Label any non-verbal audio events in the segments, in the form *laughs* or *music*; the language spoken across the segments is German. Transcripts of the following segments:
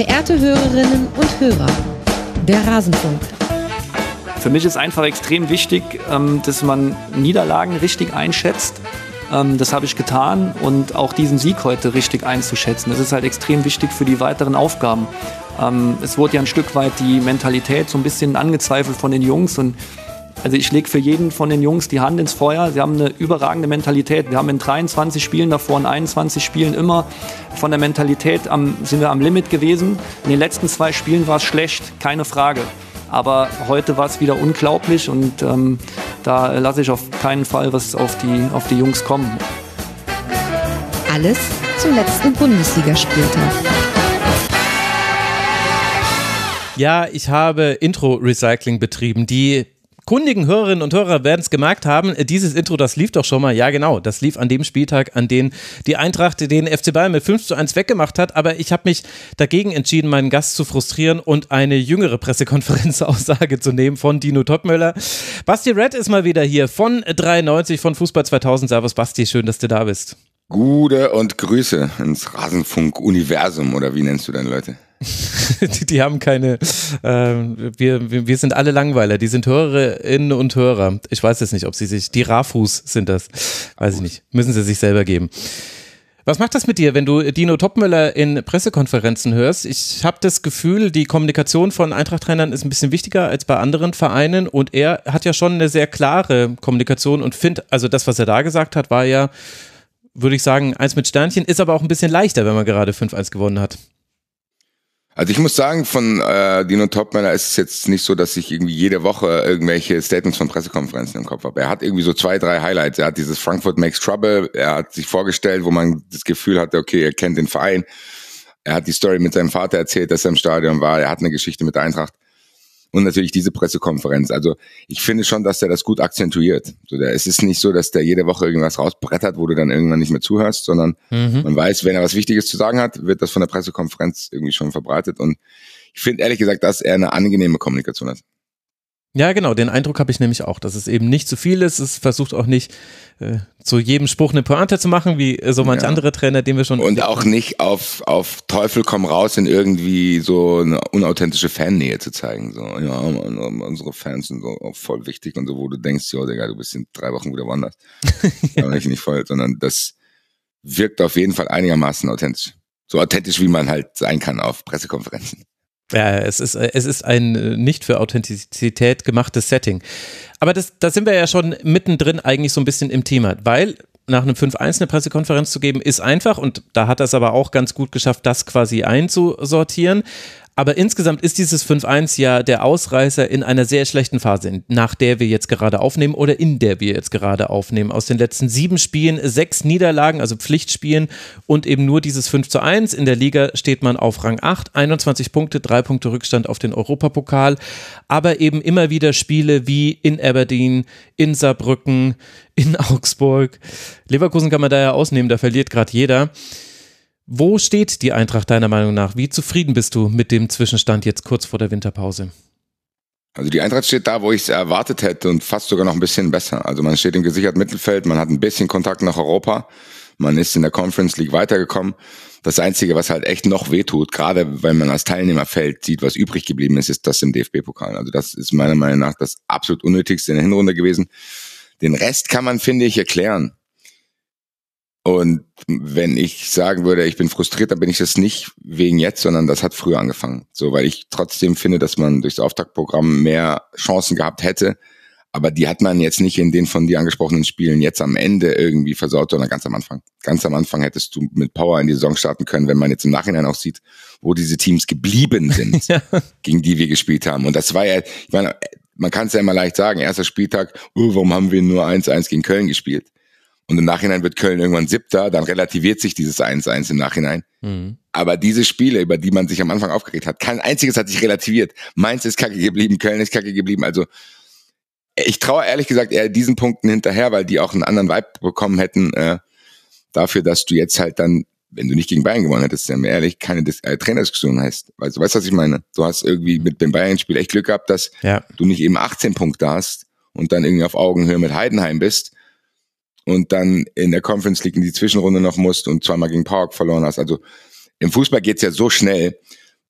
Verehrte Hörerinnen und Hörer, der Rasenfunk. Für mich ist einfach extrem wichtig, ähm, dass man Niederlagen richtig einschätzt. Ähm, das habe ich getan und auch diesen Sieg heute richtig einzuschätzen. Das ist halt extrem wichtig für die weiteren Aufgaben. Ähm, es wurde ja ein Stück weit die Mentalität so ein bisschen angezweifelt von den Jungs und also ich lege für jeden von den Jungs die Hand ins Feuer. Sie haben eine überragende Mentalität. Wir haben in 23 Spielen davor, in 21 Spielen immer von der Mentalität am, sind wir am Limit gewesen. In den letzten zwei Spielen war es schlecht, keine Frage. Aber heute war es wieder unglaublich und ähm, da lasse ich auf keinen Fall was auf die, auf die Jungs kommen. Alles zum letzten Bundesligaspieltag. Ja, ich habe Intro-Recycling betrieben. Die kundigen Hörerinnen und Hörer werden es gemerkt haben, dieses Intro, das lief doch schon mal. Ja, genau, das lief an dem Spieltag, an dem die Eintracht den FC Bayern mit 5 zu 1 weggemacht hat. Aber ich habe mich dagegen entschieden, meinen Gast zu frustrieren und eine jüngere Pressekonferenzaussage *laughs* zu nehmen von Dino Topmöller. Basti Red ist mal wieder hier von 93 von Fußball 2000. Servus Basti, schön, dass du da bist. Gute und Grüße ins Rasenfunk-Universum oder wie nennst du deine Leute? *laughs* die, die, haben keine, äh, wir, wir sind alle Langweiler, die sind Hörerinnen und Hörer. Ich weiß jetzt nicht, ob sie sich, die Rafus sind das, weiß ich nicht, müssen sie sich selber geben. Was macht das mit dir, wenn du Dino Topmüller in Pressekonferenzen hörst? Ich habe das Gefühl, die Kommunikation von Eintracht-Trainern ist ein bisschen wichtiger als bei anderen Vereinen und er hat ja schon eine sehr klare Kommunikation und findet, also das, was er da gesagt hat, war ja, würde ich sagen, eins mit Sternchen, ist aber auch ein bisschen leichter, wenn man gerade 5-1 gewonnen hat. Also ich muss sagen, von äh, Dino Topmänner ist es jetzt nicht so, dass ich irgendwie jede Woche irgendwelche Statements von Pressekonferenzen im Kopf habe. Er hat irgendwie so zwei, drei Highlights. Er hat dieses Frankfurt Makes Trouble, er hat sich vorgestellt, wo man das Gefühl hatte, okay, er kennt den Verein. Er hat die Story mit seinem Vater erzählt, dass er im Stadion war. Er hat eine Geschichte mit Eintracht und natürlich diese Pressekonferenz. Also ich finde schon, dass der das gut akzentuiert. So, der, es ist nicht so, dass der jede Woche irgendwas rausbrettert, wo du dann irgendwann nicht mehr zuhörst, sondern mhm. man weiß, wenn er was Wichtiges zu sagen hat, wird das von der Pressekonferenz irgendwie schon verbreitet. Und ich finde ehrlich gesagt, dass er eine angenehme Kommunikation hat. Ja, genau, den Eindruck habe ich nämlich auch, dass es eben nicht zu viel ist. Es versucht auch nicht äh, zu jedem Spruch eine Pointe zu machen, wie äh, so manch ja. andere Trainer, den wir schon. Und auch nicht auf, auf Teufel komm raus in irgendwie so eine unauthentische Fannähe zu zeigen. So, ja, unsere Fans sind so voll wichtig und so, wo du denkst, ja, Digga, du bist in drei Wochen wieder woanders. *laughs* ja. Nicht, nicht voll, sondern das wirkt auf jeden Fall einigermaßen authentisch. So authentisch, wie man halt sein kann auf Pressekonferenzen. Ja, es ist, es ist ein äh, nicht für Authentizität gemachtes Setting. Aber das, da sind wir ja schon mittendrin eigentlich so ein bisschen im Thema, weil nach einem 5-1 eine Pressekonferenz zu geben, ist einfach und da hat das aber auch ganz gut geschafft, das quasi einzusortieren. Aber insgesamt ist dieses 5-1 ja der Ausreißer in einer sehr schlechten Phase, nach der wir jetzt gerade aufnehmen oder in der wir jetzt gerade aufnehmen. Aus den letzten sieben Spielen sechs Niederlagen, also Pflichtspielen und eben nur dieses 5 zu 1. In der Liga steht man auf Rang 8, 21 Punkte, drei Punkte Rückstand auf den Europapokal. Aber eben immer wieder Spiele wie in Aberdeen, in Saarbrücken, in Augsburg. Leverkusen kann man da ja ausnehmen, da verliert gerade jeder. Wo steht die Eintracht deiner Meinung nach? Wie zufrieden bist du mit dem Zwischenstand jetzt kurz vor der Winterpause? Also die Eintracht steht da, wo ich es erwartet hätte und fast sogar noch ein bisschen besser. Also man steht im gesicherten Mittelfeld, man hat ein bisschen Kontakt nach Europa, man ist in der Conference League weitergekommen. Das Einzige, was halt echt noch wehtut, gerade wenn man als Teilnehmerfeld sieht, was übrig geblieben ist, ist das im DFB-Pokal. Also das ist meiner Meinung nach das absolut Unnötigste in der Hinrunde gewesen. Den Rest kann man, finde ich, erklären. Und wenn ich sagen würde, ich bin frustriert, dann bin ich das nicht wegen jetzt, sondern das hat früher angefangen. So, weil ich trotzdem finde, dass man durchs Auftaktprogramm mehr Chancen gehabt hätte. Aber die hat man jetzt nicht in den von dir angesprochenen Spielen jetzt am Ende irgendwie versaut, sondern ganz am Anfang. Ganz am Anfang hättest du mit Power in die Saison starten können, wenn man jetzt im Nachhinein auch sieht, wo diese Teams geblieben sind, *laughs* ja. gegen die wir gespielt haben. Und das war ja, ich meine, man kann es ja immer leicht sagen, erster Spieltag, oh, warum haben wir nur 1-1 gegen Köln gespielt? Und im Nachhinein wird Köln irgendwann siebter, dann relativiert sich dieses 1-1 im Nachhinein. Mhm. Aber diese Spiele, über die man sich am Anfang aufgeregt hat, kein einziges hat sich relativiert. Mainz ist kacke geblieben, Köln ist kacke geblieben. Also ich traue ehrlich gesagt eher diesen Punkten hinterher, weil die auch einen anderen Vibe bekommen hätten, äh, dafür, dass du jetzt halt dann, wenn du nicht gegen Bayern gewonnen hättest, ja ehrlich, keine Dis äh, Trainerdiskussion hast. Weißt du, weißt, was ich meine? Du hast irgendwie mit dem Bayern-Spiel echt Glück gehabt, dass ja. du nicht eben 18 Punkte hast und dann irgendwie auf Augenhöhe mit Heidenheim bist, und dann in der Conference League in die Zwischenrunde noch musst und zweimal gegen Park verloren hast. Also im Fußball geht's ja so schnell,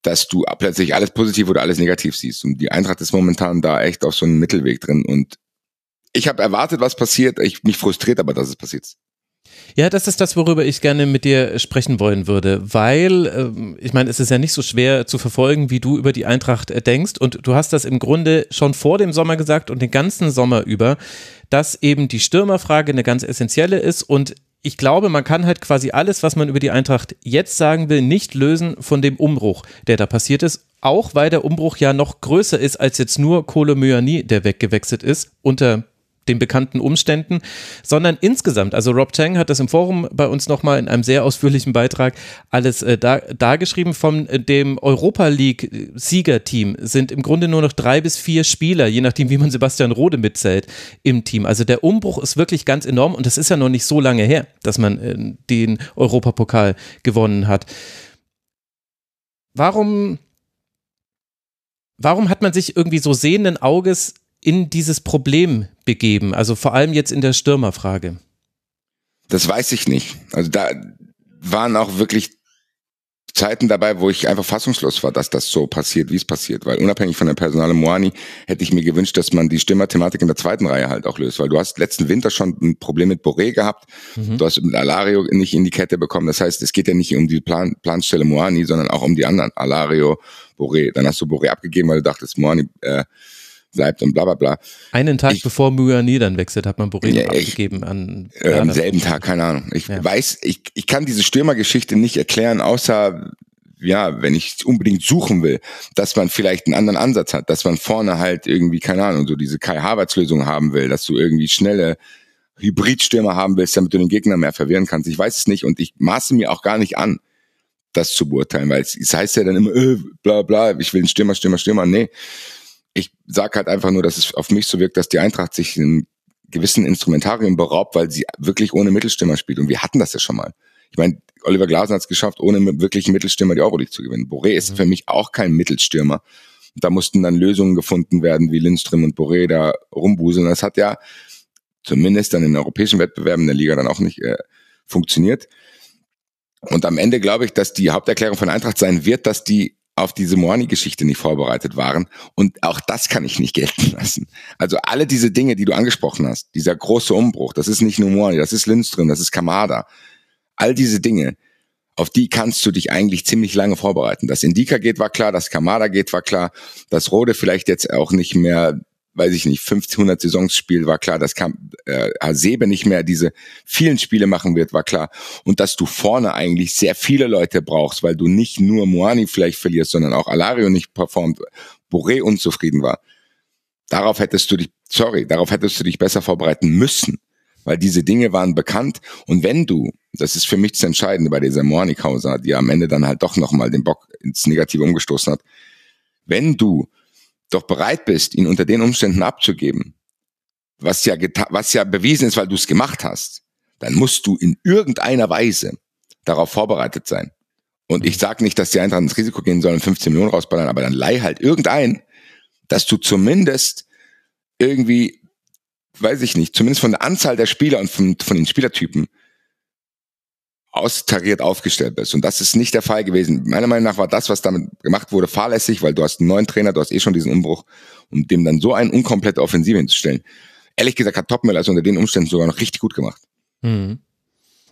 dass du plötzlich alles positiv oder alles negativ siehst. Und die Eintracht ist momentan da echt auf so einem Mittelweg drin. Und ich habe erwartet, was passiert. Ich mich frustriert aber, dass es passiert. Ja, das ist das, worüber ich gerne mit dir sprechen wollen würde, weil äh, ich meine, es ist ja nicht so schwer zu verfolgen, wie du über die Eintracht äh, denkst und du hast das im Grunde schon vor dem Sommer gesagt und den ganzen Sommer über, dass eben die Stürmerfrage eine ganz essentielle ist und ich glaube, man kann halt quasi alles, was man über die Eintracht jetzt sagen will, nicht lösen von dem Umbruch, der da passiert ist. Auch weil der Umbruch ja noch größer ist als jetzt nur Kolo Myani, der weggewechselt ist, unter den bekannten Umständen, sondern insgesamt, also Rob Chang hat das im Forum bei uns nochmal in einem sehr ausführlichen Beitrag alles äh, da, dargeschrieben. Von äh, dem Europa League Siegerteam sind im Grunde nur noch drei bis vier Spieler, je nachdem, wie man Sebastian Rode mitzählt, im Team. Also der Umbruch ist wirklich ganz enorm und das ist ja noch nicht so lange her, dass man äh, den Europapokal gewonnen hat. Warum warum hat man sich irgendwie so sehenden Auges in dieses Problem begeben? Also vor allem jetzt in der Stürmerfrage. Das weiß ich nicht. Also da waren auch wirklich Zeiten dabei, wo ich einfach fassungslos war, dass das so passiert, wie es passiert. Weil unabhängig von der Personale Moani hätte ich mir gewünscht, dass man die Stürmerthematik in der zweiten Reihe halt auch löst. Weil du hast letzten Winter schon ein Problem mit Boré gehabt. Mhm. Du hast mit Alario nicht in die Kette bekommen. Das heißt, es geht ja nicht um die Plan Planstelle Moani, sondern auch um die anderen. Alario, Boré. Dann hast du Boré abgegeben, weil du dachtest, Moani äh, bleibt und bla bla bla. Einen Tag ich, bevor Myani dann wechselt, hat man Borino ja, abgegeben an. Äh, am selben Tag, keine Ahnung. Ich ja. weiß, ich, ich kann diese Stürmergeschichte nicht erklären, außer ja, wenn ich unbedingt suchen will, dass man vielleicht einen anderen Ansatz hat, dass man vorne halt irgendwie, keine Ahnung, so diese Kai Havertz Lösung haben will, dass du irgendwie schnelle Hybridstürmer haben willst, damit du den Gegner mehr verwirren kannst. Ich weiß es nicht und ich maße mir auch gar nicht an, das zu beurteilen, weil es, es heißt ja dann immer, äh, bla bla, ich will einen Stürmer, Stürmer, Stürmer. Nee, ich sage halt einfach nur, dass es auf mich so wirkt, dass die Eintracht sich in gewissen Instrumentarien beraubt, weil sie wirklich ohne Mittelstimmer spielt. Und wir hatten das ja schon mal. Ich meine, Oliver Glasner hat es geschafft, ohne wirklich Mittelstürmer die Euroleague zu gewinnen. Boré ist mhm. für mich auch kein Mittelstürmer. Da mussten dann Lösungen gefunden werden, wie Lindström und Boré da rumbuseln. Das hat ja zumindest dann in europäischen Wettbewerben in der Liga dann auch nicht äh, funktioniert. Und am Ende glaube ich, dass die Haupterklärung von Eintracht sein wird, dass die auf diese Moani-Geschichte nicht vorbereitet waren. Und auch das kann ich nicht *laughs* gelten lassen. Also alle diese Dinge, die du angesprochen hast, dieser große Umbruch, das ist nicht nur Moani, das ist Lindström, das ist Kamada. All diese Dinge, auf die kannst du dich eigentlich ziemlich lange vorbereiten. Dass Indika geht, war klar, dass Kamada geht, war klar, dass Rode vielleicht jetzt auch nicht mehr weiß ich nicht, 1500 Saisons Spiel war klar, dass kam, äh, Hasebe nicht mehr diese vielen Spiele machen wird, war klar. Und dass du vorne eigentlich sehr viele Leute brauchst, weil du nicht nur Moani vielleicht verlierst, sondern auch Alario nicht performt, Boré unzufrieden war. Darauf hättest du dich, sorry, darauf hättest du dich besser vorbereiten müssen, weil diese Dinge waren bekannt. Und wenn du, das ist für mich das Entscheidende bei dieser Moani-Causa, die am Ende dann halt doch nochmal den Bock ins Negative umgestoßen hat, wenn du doch bereit bist, ihn unter den Umständen abzugeben, was ja, was ja bewiesen ist, weil du es gemacht hast, dann musst du in irgendeiner Weise darauf vorbereitet sein. Und ich sage nicht, dass die Eintracht ins Risiko gehen sollen, 15 Millionen rausballern, aber dann leih halt irgendein, dass du zumindest irgendwie, weiß ich nicht, zumindest von der Anzahl der Spieler und von, von den Spielertypen austariert aufgestellt bist. Und das ist nicht der Fall gewesen. Meiner Meinung nach war das, was damit gemacht wurde, fahrlässig, weil du hast einen neuen Trainer, du hast eh schon diesen Umbruch, um dem dann so einen unkomplette Offensive hinzustellen. Ehrlich gesagt hat Topmüller also unter den Umständen sogar noch richtig gut gemacht. Mhm.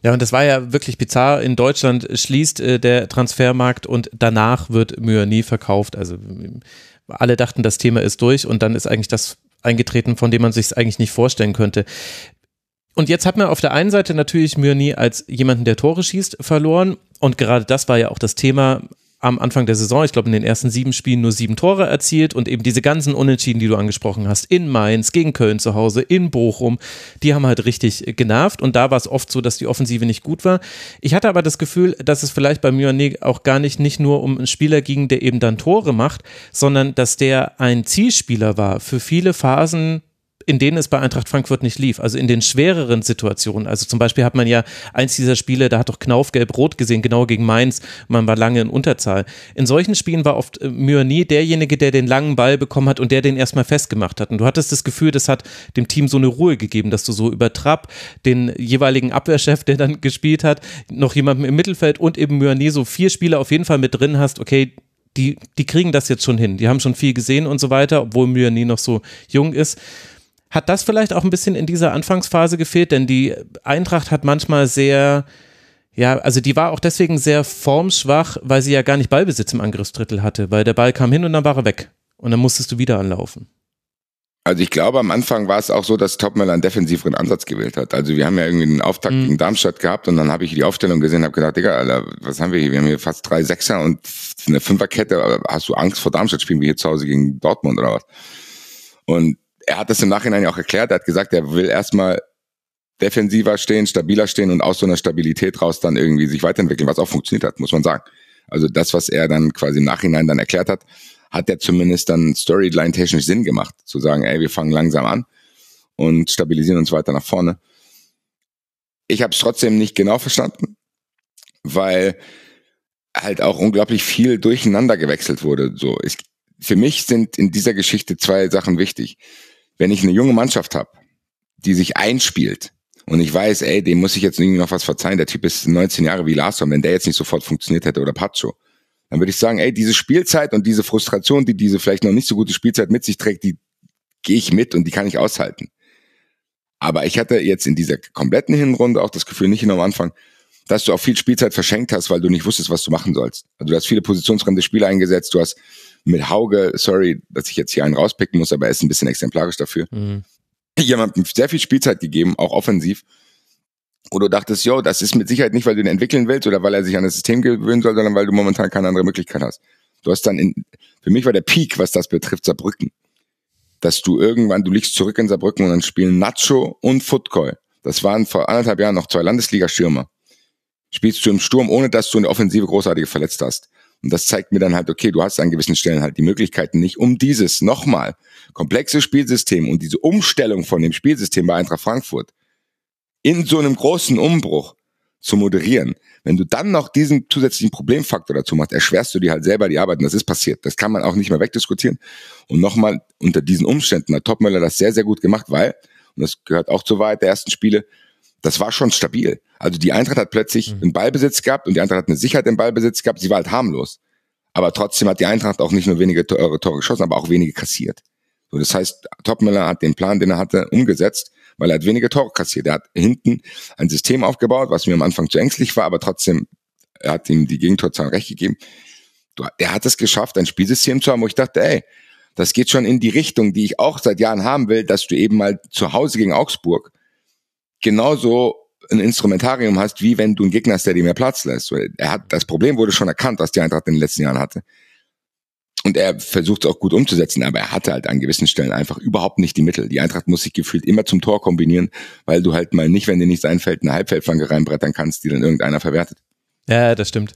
Ja, und das war ja wirklich bizarr. In Deutschland schließt äh, der Transfermarkt und danach wird nie verkauft. Also alle dachten, das Thema ist durch und dann ist eigentlich das eingetreten, von dem man sich es eigentlich nicht vorstellen könnte. Und jetzt hat man auf der einen Seite natürlich Myrni als jemanden, der Tore schießt, verloren. Und gerade das war ja auch das Thema am Anfang der Saison, ich glaube in den ersten sieben Spielen nur sieben Tore erzielt und eben diese ganzen Unentschieden, die du angesprochen hast, in Mainz, gegen Köln zu Hause, in Bochum, die haben halt richtig genervt und da war es oft so, dass die Offensive nicht gut war. Ich hatte aber das Gefühl, dass es vielleicht bei Myoné auch gar nicht, nicht nur um einen Spieler ging, der eben dann Tore macht, sondern dass der ein Zielspieler war für viele Phasen in denen es bei Eintracht Frankfurt nicht lief. Also in den schwereren Situationen. Also zum Beispiel hat man ja eins dieser Spiele, da hat doch Knauf gelb-rot gesehen, genau gegen Mainz. Man war lange in Unterzahl. In solchen Spielen war oft äh, Myoni derjenige, der den langen Ball bekommen hat und der den erstmal festgemacht hat. Und du hattest das Gefühl, das hat dem Team so eine Ruhe gegeben, dass du so über Trapp, den jeweiligen Abwehrchef, der dann gespielt hat, noch jemanden im Mittelfeld und eben Myoni so vier Spieler auf jeden Fall mit drin hast. Okay, die, die kriegen das jetzt schon hin. Die haben schon viel gesehen und so weiter, obwohl Myani noch so jung ist. Hat das vielleicht auch ein bisschen in dieser Anfangsphase gefehlt? Denn die Eintracht hat manchmal sehr, ja, also die war auch deswegen sehr formschwach, weil sie ja gar nicht Ballbesitz im Angriffsdrittel hatte, weil der Ball kam hin und dann war er weg. Und dann musstest du wieder anlaufen. Also ich glaube, am Anfang war es auch so, dass Topmüller einen defensiveren Ansatz gewählt hat. Also wir haben ja irgendwie einen Auftakt mhm. gegen Darmstadt gehabt und dann habe ich die Aufstellung gesehen und habe gedacht, Digga, Alter, was haben wir hier? Wir haben hier fast drei Sechser und eine Fünferkette. Hast du Angst vor Darmstadt? Spielen wir hier zu Hause gegen Dortmund oder was? Und er hat das im Nachhinein ja auch erklärt. Er hat gesagt, er will erstmal defensiver stehen, stabiler stehen und aus so einer Stabilität raus dann irgendwie sich weiterentwickeln, was auch funktioniert hat, muss man sagen. Also das, was er dann quasi im Nachhinein dann erklärt hat, hat der zumindest dann Storyline-technisch Sinn gemacht, zu sagen, ey, wir fangen langsam an und stabilisieren uns weiter nach vorne. Ich habe es trotzdem nicht genau verstanden, weil halt auch unglaublich viel durcheinander gewechselt wurde. So, ich, für mich sind in dieser Geschichte zwei Sachen wichtig. Wenn ich eine junge Mannschaft habe, die sich einspielt und ich weiß, ey, dem muss ich jetzt irgendwie noch was verzeihen, der Typ ist 19 Jahre wie Larsson, wenn der jetzt nicht sofort funktioniert hätte oder Pacho, dann würde ich sagen, ey, diese Spielzeit und diese Frustration, die diese vielleicht noch nicht so gute Spielzeit mit sich trägt, die gehe ich mit und die kann ich aushalten. Aber ich hatte jetzt in dieser kompletten Hinrunde auch das Gefühl, nicht nur am Anfang, dass du auch viel Spielzeit verschenkt hast, weil du nicht wusstest, was du machen sollst. Also du hast viele positionsfremde Spiele eingesetzt, du hast mit Hauge, sorry, dass ich jetzt hier einen rauspicken muss, aber er ist ein bisschen exemplarisch dafür, mhm. jemandem sehr viel Spielzeit gegeben, auch offensiv, wo du dachtest, yo, das ist mit Sicherheit nicht, weil du ihn entwickeln willst oder weil er sich an das System gewöhnen soll, sondern weil du momentan keine andere Möglichkeit hast. Du hast dann in, für mich war der Peak, was das betrifft, Saarbrücken. Dass du irgendwann, du liegst zurück in Saarbrücken und dann spielen Nacho und Footcall. Das waren vor anderthalb Jahren noch zwei Landesliga-Stürmer. Spielst du im Sturm, ohne dass du in der Offensive großartige verletzt hast. Und das zeigt mir dann halt, okay, du hast an gewissen Stellen halt die Möglichkeiten nicht, um dieses nochmal komplexe Spielsystem und diese Umstellung von dem Spielsystem bei Eintracht Frankfurt in so einem großen Umbruch zu moderieren. Wenn du dann noch diesen zusätzlichen Problemfaktor dazu machst, erschwerst du dir halt selber die Arbeit. Und das ist passiert. Das kann man auch nicht mehr wegdiskutieren. Und nochmal, unter diesen Umständen hat Topmöller das sehr, sehr gut gemacht, weil, und das gehört auch zur Wahrheit der ersten Spiele, das war schon stabil. Also die Eintracht hat plötzlich mhm. einen Ballbesitz gehabt und die Eintracht hat eine Sicherheit im Ballbesitz gehabt. Sie war halt harmlos. Aber trotzdem hat die Eintracht auch nicht nur wenige Tore, Tore geschossen, aber auch wenige kassiert. So, das heißt, Topmöller hat den Plan, den er hatte, umgesetzt weil er hat weniger Tore kassiert. Er hat hinten ein System aufgebaut, was mir am Anfang zu ängstlich war, aber trotzdem, er hat ihm die Gegentorzahl recht gegeben. Er hat es geschafft, ein Spielsystem zu haben, wo ich dachte, ey, das geht schon in die Richtung, die ich auch seit Jahren haben will, dass du eben mal zu Hause gegen Augsburg genauso ein Instrumentarium hast, wie wenn du einen Gegner hast, der dir mehr Platz lässt. Er hat, das Problem wurde schon erkannt, was die Eintracht in den letzten Jahren hatte. Und er versucht es auch gut umzusetzen, aber er hatte halt an gewissen Stellen einfach überhaupt nicht die Mittel. Die Eintracht muss sich gefühlt immer zum Tor kombinieren, weil du halt mal nicht, wenn dir nichts einfällt, eine Halbfeldflanke reinbrettern kannst, die dann irgendeiner verwertet. Ja, das stimmt.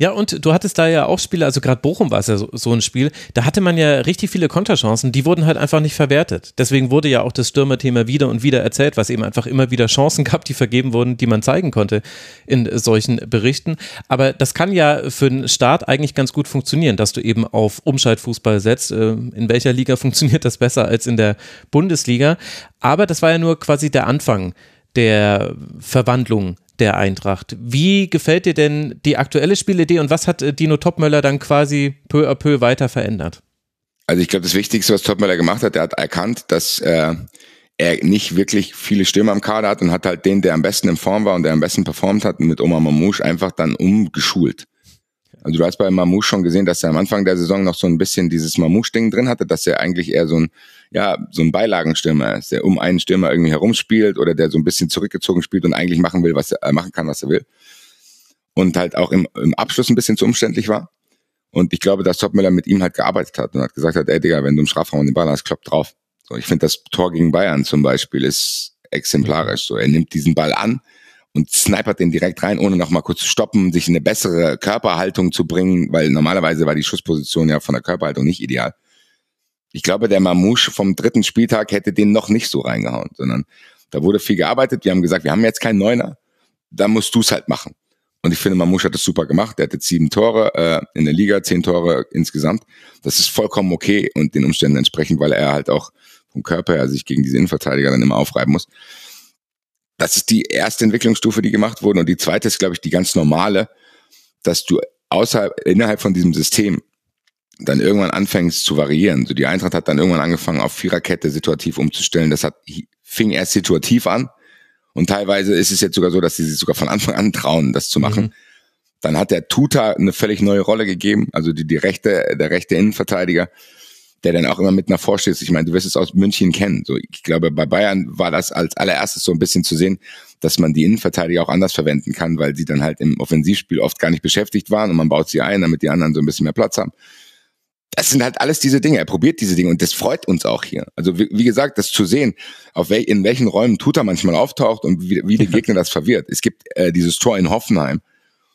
Ja, und du hattest da ja auch Spiele, also gerade Bochum war es ja so, so, ein Spiel, da hatte man ja richtig viele Konterchancen, die wurden halt einfach nicht verwertet. Deswegen wurde ja auch das Stürmerthema wieder und wieder erzählt, was eben einfach immer wieder Chancen *laughs* gab, die vergeben wurden, die man zeigen konnte in solchen Berichten. Aber das kann ja für den Start eigentlich ganz gut funktionieren, dass du eben auf Umschaltfußball setzt. Äh, in welcher Liga *laughs* funktioniert das besser als in der Bundesliga? Aber das war ja nur quasi der Anfang der Verwandlung der Eintracht. Wie gefällt dir denn die aktuelle Spielidee und was hat äh, Dino Topmöller dann quasi peu à peu weiter verändert? Also ich glaube, das Wichtigste, was Topmöller gemacht hat, er hat erkannt, dass äh, er nicht wirklich viele Stürmer am Kader hat und hat halt den, der am besten in Form war und der am besten performt hat, mit Omar Mamouche einfach dann umgeschult. Also du hast bei Mamouche schon gesehen, dass er am Anfang der Saison noch so ein bisschen dieses Mamouche-Ding drin hatte, dass er eigentlich eher so ein, ja, so ein Beilagenstürmer ist, der um einen Stürmer irgendwie herumspielt oder der so ein bisschen zurückgezogen spielt und eigentlich machen will, was er äh, machen kann, was er will. Und halt auch im, im Abschluss ein bisschen zu umständlich war. Und ich glaube, dass Topmüller mit ihm halt gearbeitet hat und hat gesagt hat, ey Digga, wenn du im Strafraum den Ball hast, kloppt drauf. So, ich finde das Tor gegen Bayern zum Beispiel ist exemplarisch. So, er nimmt diesen Ball an, und snipert den direkt rein, ohne noch mal kurz zu stoppen, sich in eine bessere Körperhaltung zu bringen, weil normalerweise war die Schussposition ja von der Körperhaltung nicht ideal. Ich glaube, der Mamouche vom dritten Spieltag hätte den noch nicht so reingehauen, sondern da wurde viel gearbeitet. Wir haben gesagt, wir haben jetzt keinen Neuner, da musst du es halt machen. Und ich finde, Mamouche hat das super gemacht. Der hatte sieben Tore äh, in der Liga, zehn Tore insgesamt. Das ist vollkommen okay und den Umständen entsprechend, weil er halt auch vom Körper her sich gegen diese Innenverteidiger dann immer aufreiben muss. Das ist die erste Entwicklungsstufe, die gemacht wurde. Und die zweite ist, glaube ich, die ganz normale, dass du außerhalb, innerhalb von diesem System dann irgendwann anfängst zu variieren. So die Eintracht hat dann irgendwann angefangen, auf Viererkette situativ umzustellen. Das hat, fing erst situativ an. Und teilweise ist es jetzt sogar so, dass sie sich sogar von Anfang an trauen, das zu machen. Mhm. Dann hat der Tuta eine völlig neue Rolle gegeben, also die, die rechte, der rechte Innenverteidiger, der dann auch immer mit nach vorsteht. Ich meine, du wirst es aus München kennen. So, ich glaube, bei Bayern war das als allererstes so ein bisschen zu sehen, dass man die Innenverteidiger auch anders verwenden kann, weil sie dann halt im Offensivspiel oft gar nicht beschäftigt waren und man baut sie ein, damit die anderen so ein bisschen mehr Platz haben das sind halt alles diese Dinge. Er probiert diese Dinge und das freut uns auch hier. Also wie, wie gesagt, das zu sehen, auf wel, in welchen Räumen Tuta manchmal auftaucht und wie, wie der *laughs* Gegner das verwirrt. Es gibt äh, dieses Tor in Hoffenheim,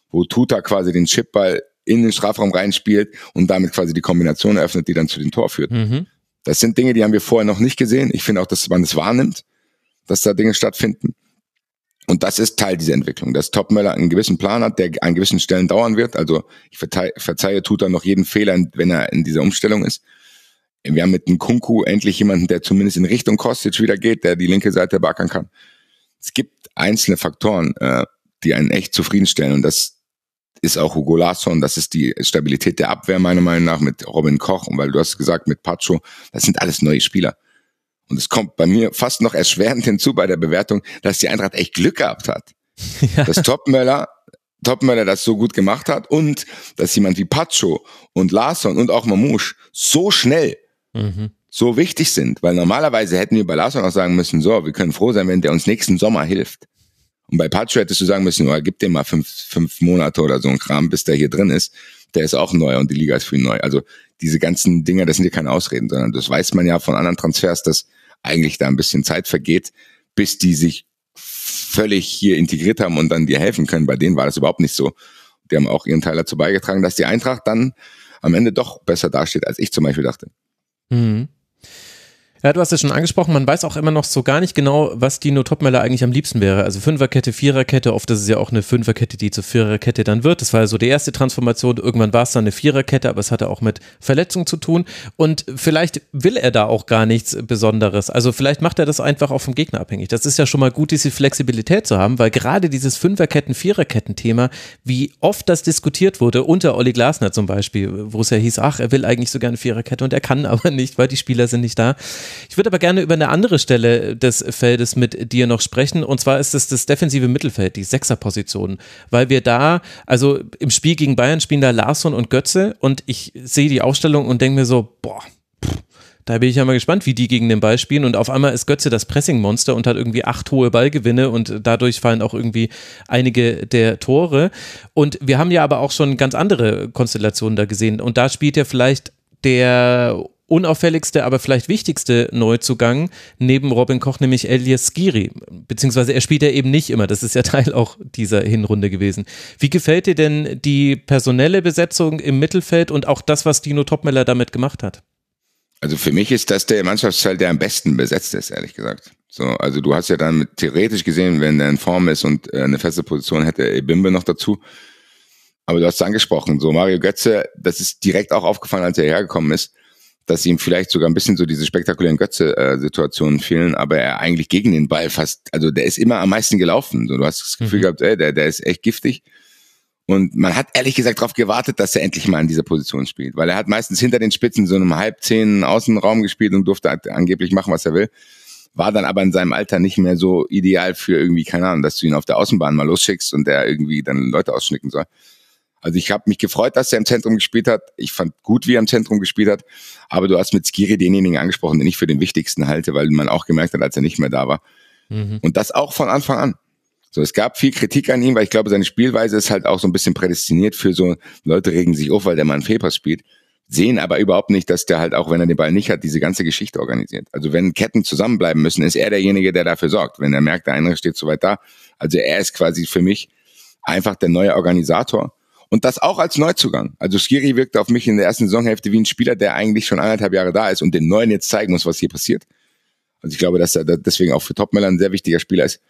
wo Tuta quasi den Chipball in den Strafraum reinspielt und damit quasi die Kombination eröffnet, die dann zu dem Tor führt. Mhm. Das sind Dinge, die haben wir vorher noch nicht gesehen. Ich finde auch, dass man es das wahrnimmt, dass da Dinge stattfinden. Und das ist Teil dieser Entwicklung, dass Topmöller einen gewissen Plan hat, der an gewissen Stellen dauern wird. Also ich verzeihe, verzeihe tut er noch jeden Fehler, wenn er in dieser Umstellung ist. Wir haben mit dem Kunku endlich jemanden, der zumindest in Richtung Kostic wieder geht, der die linke Seite backern kann. Es gibt einzelne Faktoren, äh, die einen echt zufriedenstellen. Und das ist auch Hugo Larsson, das ist die Stabilität der Abwehr meiner Meinung nach mit Robin Koch. Und weil du hast gesagt, mit Pacho, das sind alles neue Spieler. Und es kommt bei mir fast noch erschwerend *laughs* hinzu bei der Bewertung, dass die Eintracht echt Glück gehabt hat. *laughs* Ja. Dass Topmöller, Topmöller das so gut gemacht hat und dass jemand wie Pacho und Larsson und auch Mamouche so schnell mhm. so wichtig sind. Weil normalerweise hätten wir bei Larsson auch sagen müssen, so, wir können froh sein, wenn der uns nächsten Sommer hilft. Und bei Pacho hättest du sagen müssen, oh, gib dem mal fünf, fünf Monate oder so ein Kram, bis der hier drin ist. Der ist auch neu und die Liga ist für ihn neu. Also diese ganzen Dinge, das sind ja keine Ausreden, sondern das weiß man ja von anderen Transfers, dass eigentlich da ein bisschen Zeit vergeht, bis die sich völlig hier integriert haben und dann dir helfen können. Bei denen war das überhaupt nicht so. Die haben auch ihren Teil dazu beigetragen, dass die Eintracht dann am Ende doch besser dasteht, als ich zum Beispiel dachte. Mhm. Ja, du hast es schon angesprochen, man weiß auch immer noch so gar nicht genau, was Dino Topmeller eigentlich am liebsten wäre. Also Fünferkette, Viererkette, oft ist es ja auch eine Fünferkette, die zur Viererkette dann wird. Das war ja so die erste Transformation. Irgendwann war es dann eine Viererkette, aber es hatte auch mit Verletzungen zu tun. Und vielleicht will er da auch gar nichts Besonderes. Also vielleicht macht er das einfach auch vom Gegner abhängig. Das ist ja schon mal gut, diese Flexibilität zu haben, weil gerade dieses Fünferketten, Viererketten-Thema, wie oft das diskutiert wurde, unter Olli Glasner zum Beispiel, wo es ja hieß, ach, er will eigentlich so gerne Viererkette und er kann aber nicht, weil die Spieler sind nicht da. Ich würde aber gerne über eine andere Stelle des Feldes mit dir noch sprechen. Und zwar ist es das defensive Mittelfeld, die Sechserposition. Weil wir da, also im Spiel gegen Bayern spielen da Larsson und Götze. Und ich sehe die Aufstellung und denke mir so, boah, da bin ich ja mal gespannt, wie die gegen den Ball spielen. Und auf einmal ist Götze das Pressing-Monster und hat irgendwie acht hohe Ballgewinne und dadurch fallen auch irgendwie einige der Tore. Und wir haben ja aber auch schon ganz andere Konstellationen da gesehen. Und da spielt ja vielleicht der unauffälligste, aber vielleicht wichtigste Neuzugang neben Robin Koch, nämlich Elias Skiri. Beziehungsweise er spielt ja eben nicht immer. Das ist ja *laughs* Teil auch dieser Hinrunde gewesen. Wie gefällt dir denn die personelle Besetzung im Mittelfeld und auch das, was Dino Topmeller damit gemacht hat? Also für mich ist das der Mannschaftsteil, der am besten besetzt ist, ehrlich gesagt. So, also du hast ja dann theoretisch gesehen, wenn er in Form ist und äh, eine feste Position hätte, Ebimbe noch dazu. Aber du hast es angesprochen, so Mario Götze, das ist direkt auch aufgefallen, als er hergekommen ist dass ihm vielleicht sogar ein bisschen so diese spektakulären Götze-Situationen fehlen, aber er eigentlich gegen den Ball fast, also der ist immer am meisten gelaufen. Du hast das Gefühl mhm. gehabt, ey, der, der ist echt giftig. Und man hat ehrlich gesagt darauf gewartet, dass er endlich mal in dieser Position spielt, weil er hat meistens hinter den Spitzen so einem halb zehn Außenraum gespielt und durfte angeblich machen, was er will. War dann aber in seinem Alter nicht mehr so ideal für irgendwie, keine Ahnung, dass du ihn auf der Außenbahn mal losschickst und der irgendwie dann Leute ausschnicken soll. Also ich habe mich gefreut, dass er im Zentrum gespielt hat. Ich fand gut, wie er im Zentrum gespielt hat. Aber du hast mit Skiri denjenigen angesprochen, den ich für den wichtigsten halte, weil man auch gemerkt hat, als er nicht mehr da war. Mhm. Und das auch von Anfang an. So, es gab viel Kritik an ihm, weil ich glaube, seine Spielweise ist halt auch so ein bisschen prädestiniert für so, Leute regen sich auf, weil der Mann Febers spielt, sehen aber überhaupt nicht, dass der halt auch, wenn er den Ball nicht hat, diese ganze Geschichte organisiert. Also wenn Ketten zusammenbleiben müssen, ist er derjenige, der dafür sorgt. Wenn er merkt, der eine steht zu weit da. Also er ist quasi für mich einfach der neue Organisator und das auch als Neuzugang. Also Skiri wirkte auf mich in der ersten Saisonhälfte wie ein Spieler, der eigentlich schon anderthalb Jahre da ist und den Neuen jetzt zeigen muss, was hier passiert. Also ich glaube, dass er deswegen auch für Topmöller ein sehr wichtiger Spieler ist.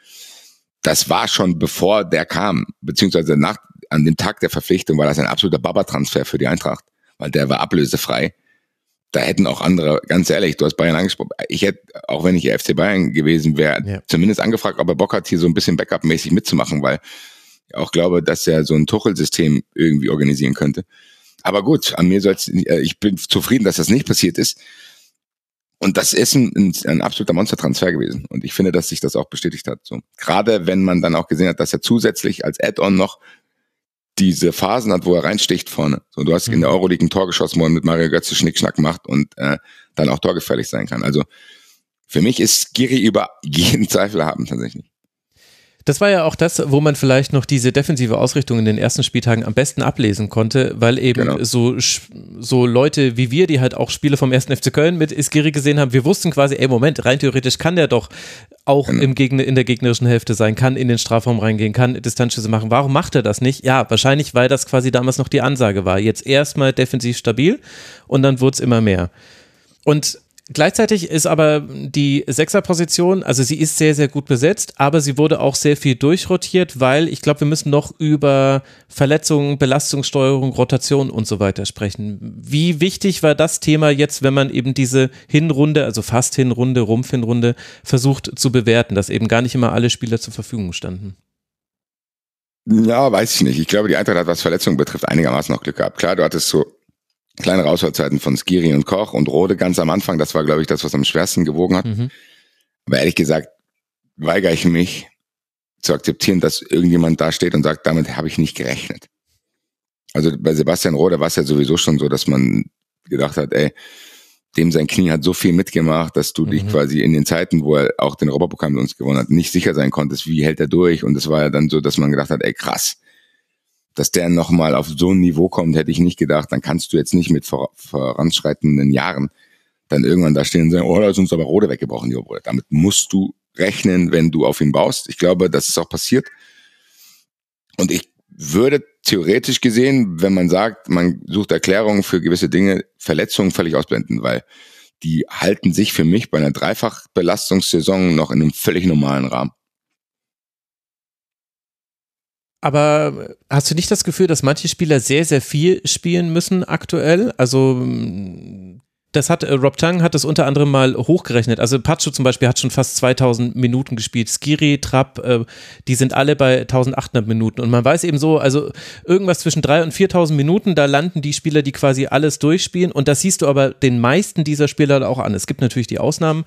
Das war schon bevor der kam, beziehungsweise nach, an dem Tag der Verpflichtung war das ein absoluter Baba-Transfer für die Eintracht, weil der war ablösefrei. Da hätten auch andere, ganz ehrlich, du hast Bayern angesprochen, ich hätte, auch wenn ich FC Bayern gewesen wäre, ja. zumindest angefragt, ob er Bock hat, hier so ein bisschen Backup-mäßig mitzumachen, weil auch glaube, dass er so ein Tuchel-System irgendwie organisieren könnte. Aber gut, an mir soll's, äh, ich bin zufrieden, dass das nicht passiert ist. Und das ist ein, ein, ein absoluter Monstertransfer gewesen. Und ich finde, dass sich das auch bestätigt hat. So. Gerade wenn man dann auch gesehen hat, dass er zusätzlich als Add-on noch diese Phasen hat, wo er reinsticht vorne. So, du hast mhm. in der Euroleague ein Tor geschossen, wo er mit Mario Götze Schnickschnack macht und äh, dann auch torgefährlich sein kann. Also für mich ist Giri über *laughs* jeden Zweifel haben tatsächlich. Das war ja auch das, wo man vielleicht noch diese defensive Ausrichtung in den ersten Spieltagen am besten ablesen konnte, weil eben genau. so, so Leute wie wir, die halt auch Spiele vom ersten FC Köln mit Iskiri gesehen haben, wir wussten quasi, ey Moment, rein theoretisch kann der doch auch genau. im Gegner, in der gegnerischen Hälfte sein, kann in den Strafraum reingehen, kann Distanzschüsse machen. Warum macht er das nicht? Ja, wahrscheinlich, weil das quasi damals noch die Ansage war. Jetzt erstmal defensiv stabil und dann wurde es immer mehr. Und Gleichzeitig ist aber die Sechserposition, also sie ist sehr, sehr gut besetzt, aber sie wurde auch sehr viel durchrotiert, weil ich glaube, wir müssen noch über Verletzungen, Belastungssteuerung, Rotation und so weiter sprechen. Wie wichtig war das Thema jetzt, wenn man eben diese Hinrunde, also fast Hinrunde, Rumpfhinrunde, versucht zu bewerten, dass eben gar nicht immer alle Spieler zur Verfügung standen? Ja, weiß ich nicht. Ich glaube, die Eintracht hat, was Verletzungen betrifft, einigermaßen noch Glück gehabt. Klar, du hattest so kleine Ausfallzeiten von Skiri und Koch und Rode ganz am Anfang. Das war, glaube ich, das, was am schwersten gewogen hat. Mhm. Aber ehrlich gesagt, weigere ich mich zu akzeptieren, dass irgendjemand da steht und sagt, damit habe ich nicht gerechnet. Also bei Sebastian Rode war es ja sowieso schon so, dass man gedacht hat, ey, dem sein Knie hat so viel mitgemacht, dass du mhm. dich quasi in den Zeiten, wo er auch den Europapokal mit uns gewonnen hat, nicht sicher sein konntest, wie hält er durch. Und es war ja dann so, dass man gedacht hat, ey krass, dass der nochmal auf so ein Niveau kommt, hätte ich nicht gedacht. Dann kannst du jetzt nicht mit vor, voranschreitenden Jahren dann irgendwann da stehen und sagen, oh, da ist uns aber Rode weggebrochen, lieber Bruder. Damit musst du rechnen, wenn du auf ihn baust. Ich glaube, das ist auch passiert. Und ich würde theoretisch gesehen, wenn man sagt, man sucht Erklärungen für gewisse Dinge, Verletzungen völlig ausblenden, weil die halten sich für mich bei einer Dreifachbelastungssaison noch in einem völlig normalen Rahmen. Aber hast du nicht das Gefühl, dass manche Spieler sehr, sehr viel spielen müssen aktuell? Also das hat äh, Rob Chang hat das unter anderem mal hochgerechnet. Also Pacho zum Beispiel hat schon fast 2000 Minuten gespielt. Skiri, Trapp, äh, die sind alle bei 1800 Minuten. Und man weiß eben so, also irgendwas zwischen 3 und 4000 Minuten, da landen die Spieler, die quasi alles durchspielen. Und das siehst du aber den meisten dieser Spieler auch an. Es gibt natürlich die Ausnahmen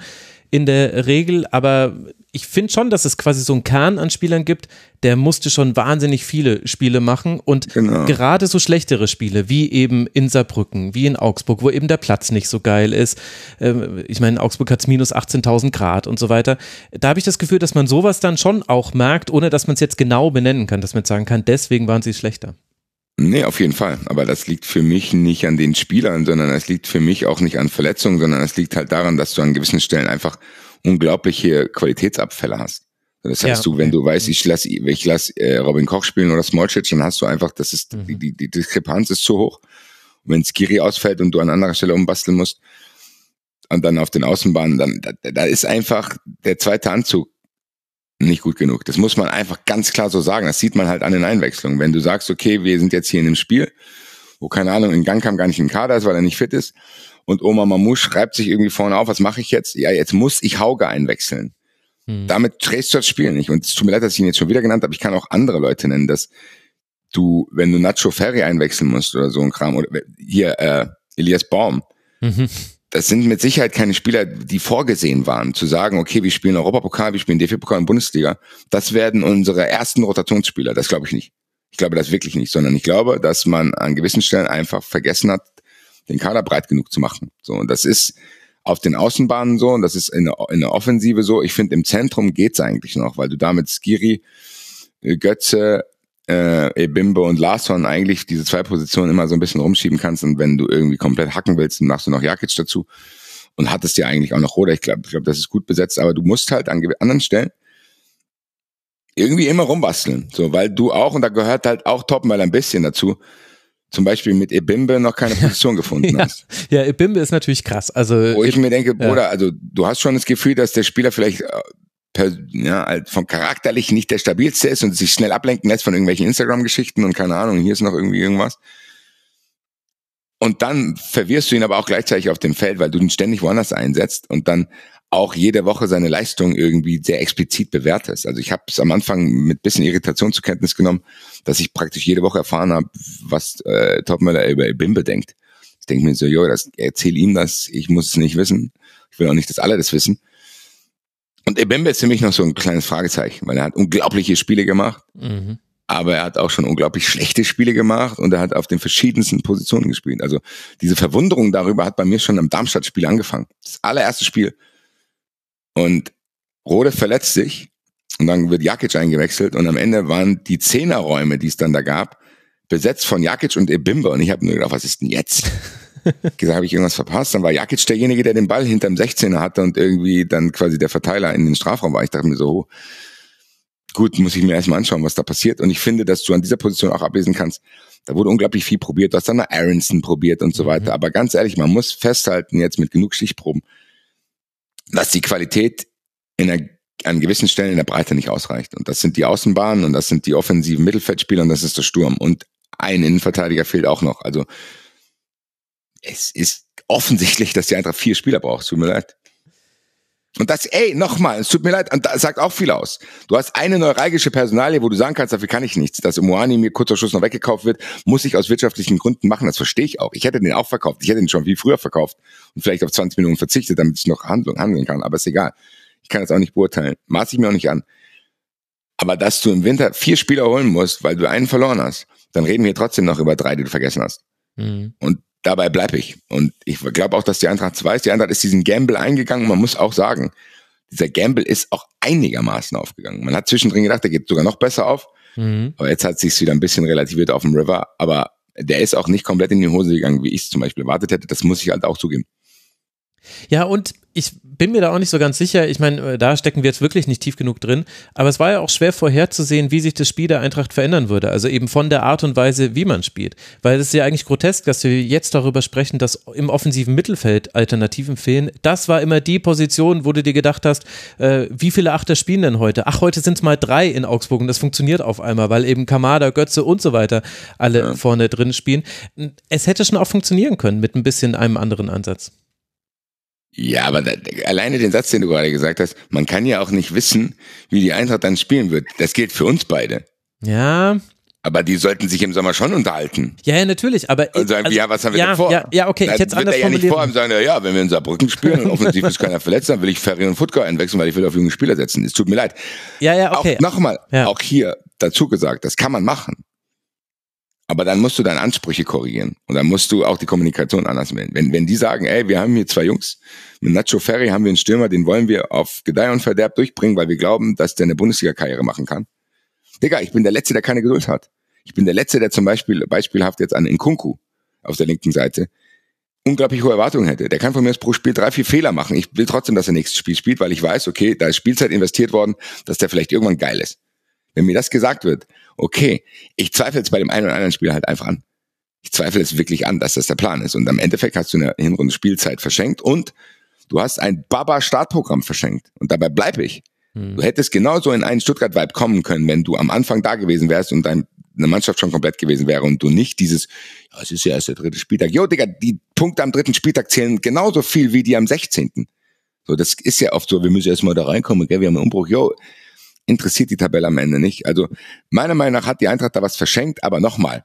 in der Regel, aber ich finde schon, dass es quasi so einen Kern an Spielern gibt, der musste schon wahnsinnig viele Spiele machen und genau. gerade so schlechtere Spiele, wie eben in Saarbrücken, wie in Augsburg, wo eben der Platz nicht so geil ist. Ähm, ich meine, in Augsburg hat es minus 18.000 Grad und so weiter. Da habe ich das Gefühl, dass man sowas dann schon auch merkt, ohne dass man es jetzt genau benennen kann, dass man sagen kann, deswegen waren sie schlechter. Nee, auf jeden Fall. Aber das liegt für mich nicht an den Spielern, sondern es liegt für mich auch nicht an Verletzungen, sondern es liegt halt daran, dass du an gewissen Stellen einfach unglaubliche Qualitätsabfälle hast. Das heißt, ja, du, wenn du weißt, ich lass, ich lass äh, Robin Koch spielen oder Smolcic, dann hast du einfach, das ist, mhm. die, die Diskrepanz ist zu hoch. Und wenn Skiri ausfällt und du an anderer Stelle umbasteln musst, und dann auf den Außenbahnen, dann, da, da ist einfach der zweite Anzug nicht gut genug. Das muss man einfach ganz klar so sagen. Das sieht man halt an den Einwechslungen. Wenn du sagst, okay, wir sind jetzt hier in einem Spiel, wo keine Ahnung, in Gang kam gar nicht in Kader ist, weil er nicht fit ist, und Oma Mamouche schreibt sich irgendwie vorne auf, was mache ich jetzt? Ja, jetzt muss ich Hauge einwechseln. Hm. Damit drehst du das Spiel nicht. Und es tut mir leid, dass ich ihn jetzt schon wieder genannt habe. Ich kann auch andere Leute nennen, dass du, wenn du Nacho Ferry einwechseln musst oder so ein Kram, oder hier äh, Elias Baum, mhm das sind mit Sicherheit keine Spieler, die vorgesehen waren, zu sagen, okay, wir spielen Europapokal, wir spielen DFB-Pokal und Bundesliga. Das werden unsere ersten Rotationsspieler. Das glaube ich nicht. Ich glaube das wirklich nicht, sondern ich glaube, dass man an gewissen Stellen einfach vergessen hat, den Kader breit genug zu machen. So, und das ist auf den Außenbahnen so und das ist in der, in der Offensive so. Ich finde, im Zentrum geht's eigentlich noch, weil du damit Skiri, äh, Götze, äh, Ebimbe und Larsson eigentlich diese zwei Positionen immer so ein bisschen rumschieben kannst und wenn du irgendwie komplett hacken willst, dann machst du noch Jakic dazu und hattest ja eigentlich auch noch Roder. Ich glaube, ich glaube, das ist gut besetzt, aber du musst halt an anderen Stellen irgendwie immer rumbasteln, so, weil du auch, und da gehört halt auch Topmöller ein bisschen dazu, zum Beispiel mit Ebimbe noch keine *laughs* Position gefunden ja, hast. Ja, Ebimbe ist natürlich krass. Also, Wo ich mir denke, Bruder, ja. also du hast schon das Gefühl, dass der Spieler vielleicht äh, ja, halt vom charakterlich nicht der stabilste ist und sich schnell ablenken lässt von irgendwelchen Instagram-Geschichten und keine Ahnung, hier ist noch irgendwie irgendwas. Und dann verwirrst du ihn aber auch gleichzeitig auf dem Feld, weil du ihn ständig woanders einsetzt und dann auch jede Woche seine Leistung irgendwie sehr explizit bewertest. Also ich habe es am Anfang mit bisschen Irritation zur Kenntnis genommen, dass ich praktisch jede Woche erfahren habe, was äh, Topmöller über Bimbe denkt. Ich denke mir so, jo, das, erzähl ihm das, ich muss es nicht wissen. Ich will auch nicht, dass alle das wissen. Und Ebembe ist für mich noch so ein kleines Fragezeichen, weil er hat unglaubliche Spiele gemacht, mhm. aber er hat auch schon unglaublich schlechte Spiele gemacht und er hat auf den verschiedensten Positionen gespielt. Also diese Verwunderung darüber hat bei mir schon am Darmstadt-Spiel angefangen. Das allererste Spiel. Und Rode verletzt sich und dann wird Jakic eingewechselt und am Ende waren die Zehnerräume, die es dann da gab, besetzt von Jakic und Ebimbe und ich habe nur gedacht, was ist denn jetzt? *laughs* gesagt, habe ich irgendwas verpasst? Dann war Jakic derjenige, der den Ball hinterm 16er hatte und irgendwie dann quasi der Verteiler in den Strafraum war. Ich dachte mir so, oh, gut, muss ich mir erstmal anschauen, was da passiert. Und ich finde, dass du an dieser Position auch ablesen kannst, da wurde unglaublich viel probiert. Du hast dann nach Aronson probiert und so mhm. weiter. Aber ganz ehrlich, man muss festhalten, jetzt mit genug Stichproben, dass die Qualität in einer, an gewissen Stellen in der Breite nicht ausreicht. Und das sind die Außenbahnen und das sind die offensiven Mittelfeldspieler und das ist der Sturm. Und ein Innenverteidiger fehlt auch noch. Also es ist offensichtlich, dass die Eintracht vier Spieler braucht. Tut mir leid. Und das, ey, nochmal, es tut mir leid, und das sagt auch viel aus. Du hast eine neuralgische Personalie, wo du sagen kannst, dafür kann ich nichts. Dass Moani mir kurzer Schluss noch weggekauft wird, muss ich aus wirtschaftlichen Gründen machen. Das verstehe ich auch. Ich hätte den auch verkauft. Ich hätte den schon viel früher verkauft und vielleicht auf 20 Minuten verzichtet, damit ich noch Handlung handeln kann. Aber ist egal. Ich kann das auch nicht beurteilen. Maß ich mir auch nicht an. Aber dass du im Winter vier Spieler holen musst, weil du einen verloren hast, dann reden wir trotzdem noch über drei, die du vergessen hast. Mhm. Und dabei bleibe ich. Und ich glaube auch, dass die Eintracht 2 ist. Die Eintracht ist diesen Gamble eingegangen. Man muss auch sagen, dieser Gamble ist auch einigermaßen aufgegangen. Man hat zwischendrin gedacht, der geht sogar noch besser auf. Mhm. Aber jetzt hat sich wieder ein bisschen relativiert auf dem River. Aber der ist auch nicht komplett in die Hose gegangen, wie ich es zum Beispiel erwartet hätte. Das muss ich halt auch zugeben. Ja, und ich bin mir da auch nicht so ganz sicher. Ich meine, äh, da stecken wir jetzt wirklich nicht tief genug drin. Aber es war ja auch schwer vorherzusehen, wie sich das Spiel der Eintracht verändern würde. Also eben von der Art und Weise, wie man spielt. Weil es ist ja eigentlich grotesk, dass wir jetzt darüber sprechen, dass im offensiven Mittelfeld Alternativen fehlen. Das war immer die Position, wo du dir gedacht hast, äh, wie viele Achter spielen denn heute? Ach, heute sind es mal drei in Augsburg und das funktioniert auf einmal, weil eben Kamada, Götze und so weiter alle ja. vorne drin spielen. Es hätte schon auch funktionieren können mit ein bisschen einem anderen Ansatz. Ja, aber da, alleine den Satz, den du gerade gesagt hast, man kann ja auch nicht wissen, wie die Eintracht dann spielen wird. Das gilt für uns beide. Ja. Aber die sollten sich im Sommer schon unterhalten. Ja, ja, natürlich. Aber und sagen, also, ja, was haben wir ja, denn vor? Ja, ja okay, ich hätte es anders er ja nicht vor und sagen, ja, wenn wir in Saarbrücken spielen und offensiv ist keiner verletzt, dann will ich Ferry und Futka einwechseln, weil ich will auf junge Spieler setzen. Es tut mir leid. Ja, ja, okay. Nochmal, ja. auch hier dazu gesagt, das kann man machen. Aber dann musst du deine Ansprüche korrigieren. Und dann musst du auch die Kommunikation anders wählen. Wenn, wenn die sagen, ey, wir haben hier zwei Jungs, mit Nacho Ferry haben wir einen Stürmer, den wollen wir auf Gedeih und Verderb durchbringen, weil wir glauben, dass der eine Bundesliga-Karriere machen kann. Digga, ich bin der Letzte, der keine Geduld hat. Ich bin der Letzte, der zum Beispiel, beispielhaft jetzt an Nkunku auf der linken Seite, unglaublich hohe Erwartungen hätte. Der kann von mir aus pro Spiel drei, vier Fehler machen. Ich will trotzdem, dass er nächstes Spiel spielt, weil ich weiß, okay, da ist Spielzeit investiert worden, dass der vielleicht irgendwann geil ist. Wenn mir das gesagt wird, okay, ich zweifle jetzt bei dem einen oder anderen Spieler halt einfach an. Ich zweifle es wirklich an, dass das der Plan ist. Und am Endeffekt hast du eine Hinrunde Spielzeit verschenkt und du hast ein Baba-Startprogramm verschenkt. Und dabei bleibe ich. Hm. Du hättest genauso in einen Stuttgart-Vibe kommen können, wenn du am Anfang da gewesen wärst und deine Mannschaft schon komplett gewesen wäre und du nicht dieses, ja, es ist ja erst der dritte Spieltag. Jo, Digga, die Punkte am dritten Spieltag zählen genauso viel wie die am 16. So, das ist ja oft so, wir müssen erst mal da reinkommen, gell, wir haben einen Umbruch. Jo, interessiert die Tabelle am Ende nicht. Also meiner Meinung nach hat die Eintracht da was verschenkt, aber nochmal,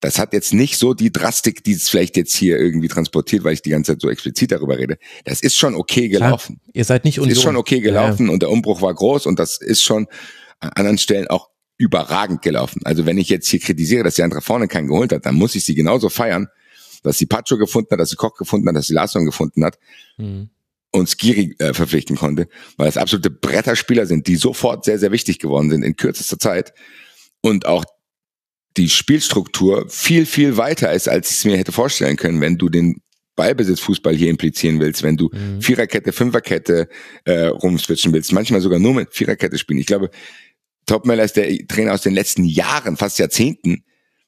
das hat jetzt nicht so die Drastik, die es vielleicht jetzt hier irgendwie transportiert, weil ich die ganze Zeit so explizit darüber rede. Das ist schon okay gelaufen. Klar, ihr seid nicht Union. Das ist schon okay gelaufen ja. und der Umbruch war groß und das ist schon an anderen Stellen auch überragend gelaufen. Also wenn ich jetzt hier kritisiere, dass die Eintracht vorne keinen geholt hat, dann muss ich sie genauso feiern, dass sie Pacho gefunden hat, dass sie Koch gefunden hat, dass sie Larsson gefunden hat. Mhm und Skiri äh, verpflichten konnte, weil es absolute Bretterspieler sind, die sofort sehr, sehr wichtig geworden sind in kürzester Zeit und auch die Spielstruktur viel, viel weiter ist, als ich es mir hätte vorstellen können, wenn du den Ballbesitzfußball hier implizieren willst, wenn du mhm. Viererkette, Fünferkette äh, rumswitchen willst, manchmal sogar nur mit Viererkette spielen. Ich glaube, Topmeller ist der Trainer aus den letzten Jahren, fast Jahrzehnten,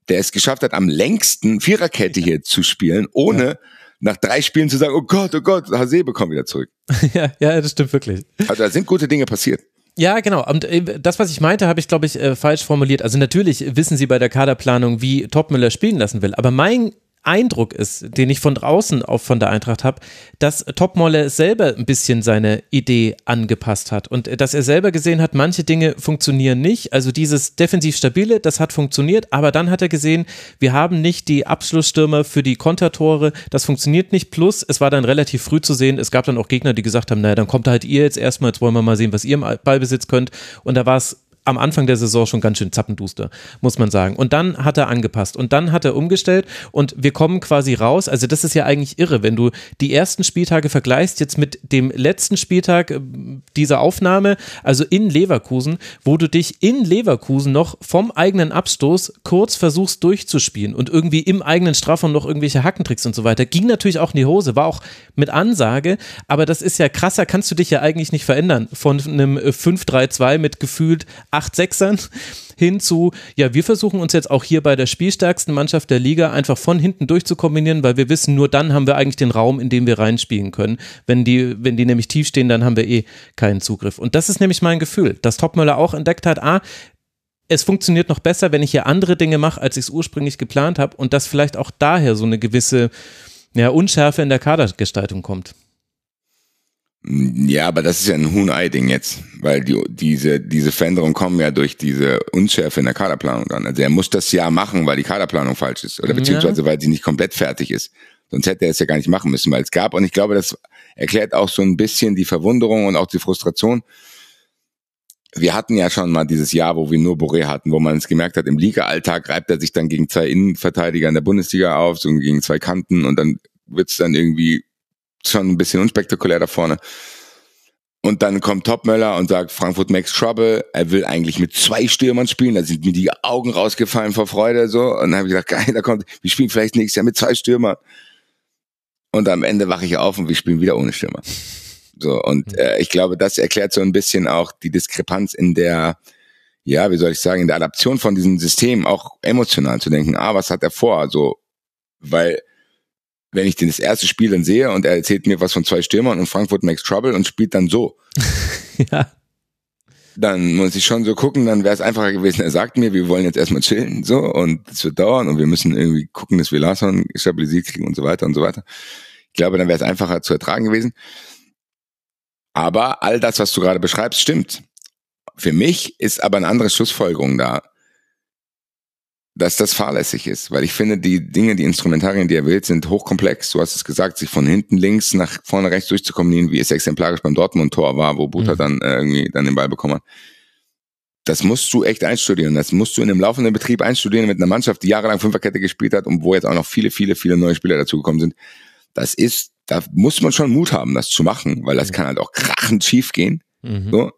der es geschafft hat, am längsten Viererkette hier zu spielen, ohne ja nach drei Spielen zu sagen, oh Gott, oh Gott, Hasebe kommt wieder zurück. *laughs* ja, ja, das stimmt wirklich. Also da sind gute Dinge passiert. Ja, genau. Und äh, das, was ich meinte, habe ich, glaube ich, äh, falsch formuliert. Also natürlich wissen sie bei der Kaderplanung, wie Topmüller spielen lassen will. Aber mein Eindruck ist, den ich von draußen auch von der Eintracht habe, dass Topmolle selber ein bisschen seine Idee angepasst hat und dass er selber gesehen hat, manche Dinge funktionieren nicht. Also dieses defensiv stabile, das hat funktioniert, aber dann hat er gesehen, wir haben nicht die Abschlussstürmer für die Kontertore, das funktioniert nicht. Plus, es war dann relativ früh zu sehen, es gab dann auch Gegner, die gesagt haben, naja, dann kommt halt ihr jetzt erstmal, jetzt wollen wir mal sehen, was ihr im Ballbesitz könnt. Und da war es am Anfang der Saison schon ganz schön zappenduster, muss man sagen. Und dann hat er angepasst und dann hat er umgestellt und wir kommen quasi raus. Also das ist ja eigentlich irre, wenn du die ersten Spieltage vergleichst jetzt mit dem letzten Spieltag äh, dieser Aufnahme, also in Leverkusen, wo du dich in Leverkusen noch vom eigenen Abstoß kurz versuchst durchzuspielen und irgendwie im eigenen Strafraum noch irgendwelche Hackentricks und so weiter. Ging natürlich auch in die Hose, war auch mit Ansage, aber das ist ja krasser, kannst du dich ja eigentlich nicht verändern von einem 5-3-2 mit gefühlt acht Sechsern hin zu, ja, wir versuchen uns jetzt auch hier bei der spielstärksten Mannschaft der Liga einfach von hinten durchzukombinieren, weil wir wissen, nur dann haben wir eigentlich den Raum, in dem wir reinspielen können. Wenn die, wenn die nämlich tief stehen, dann haben wir eh keinen Zugriff. Und das ist nämlich mein Gefühl, dass Topmöller auch entdeckt hat, ah, es funktioniert noch besser, wenn ich hier andere Dinge mache, als ich es ursprünglich geplant habe und dass vielleicht auch daher so eine gewisse ja, Unschärfe in der Kadergestaltung kommt. Ja, aber das ist ja ein Huhn-Ei-Ding jetzt, weil die, diese, diese Veränderungen kommen ja durch diese Unschärfe in der Kaderplanung dann. Also er muss das ja machen, weil die Kaderplanung falsch ist oder beziehungsweise ja. weil sie nicht komplett fertig ist. Sonst hätte er es ja gar nicht machen müssen, weil es gab. Und ich glaube, das erklärt auch so ein bisschen die Verwunderung und auch die Frustration. Wir hatten ja schon mal dieses Jahr, wo wir nur Boré hatten, wo man es gemerkt hat, im Liga-Alltag reibt er sich dann gegen zwei Innenverteidiger in der Bundesliga auf, so gegen zwei Kanten und dann wird's dann irgendwie schon ein bisschen unspektakulär da vorne. Und dann kommt Topmöller und sagt, Frankfurt makes trouble. Er will eigentlich mit zwei Stürmern spielen. Da sind mir die Augen rausgefallen vor Freude. so. Und dann habe ich gedacht, *laughs* geil, da kommt, wir spielen vielleicht nächstes Jahr mit zwei Stürmern. Und am Ende wache ich auf und wir spielen wieder ohne Stürmer. So, und äh, ich glaube, das erklärt so ein bisschen auch die Diskrepanz in der, ja, wie soll ich sagen, in der Adaption von diesem System, auch emotional zu denken, ah, was hat er vor? So, weil wenn ich den das erste Spiel dann sehe und er erzählt mir was von zwei Stürmern und Frankfurt makes trouble und spielt dann so. *laughs* ja. Dann muss ich schon so gucken, dann wäre es einfacher gewesen. Er sagt mir, wir wollen jetzt erstmal chillen, so, und es wird dauern und wir müssen irgendwie gucken, dass wir Larson stabilisiert kriegen und so weiter und so weiter. Ich glaube, dann wäre es einfacher zu ertragen gewesen. Aber all das, was du gerade beschreibst, stimmt. Für mich ist aber eine andere Schlussfolgerung da dass das fahrlässig ist, weil ich finde, die Dinge, die Instrumentarien, die er wählt, sind hochkomplex. Du hast es gesagt, sich von hinten links nach vorne rechts durchzukombinieren, wie es exemplarisch beim Dortmund-Tor war, wo Buter mhm. dann äh, irgendwie dann den Ball bekommen hat. Das musst du echt einstudieren. Das musst du in einem laufenden Betrieb einstudieren mit einer Mannschaft, die jahrelang Fünferkette gespielt hat und wo jetzt auch noch viele, viele, viele neue Spieler dazugekommen sind. Das ist, da muss man schon Mut haben, das zu machen, weil das mhm. kann halt auch krachend schief gehen. Mhm. So.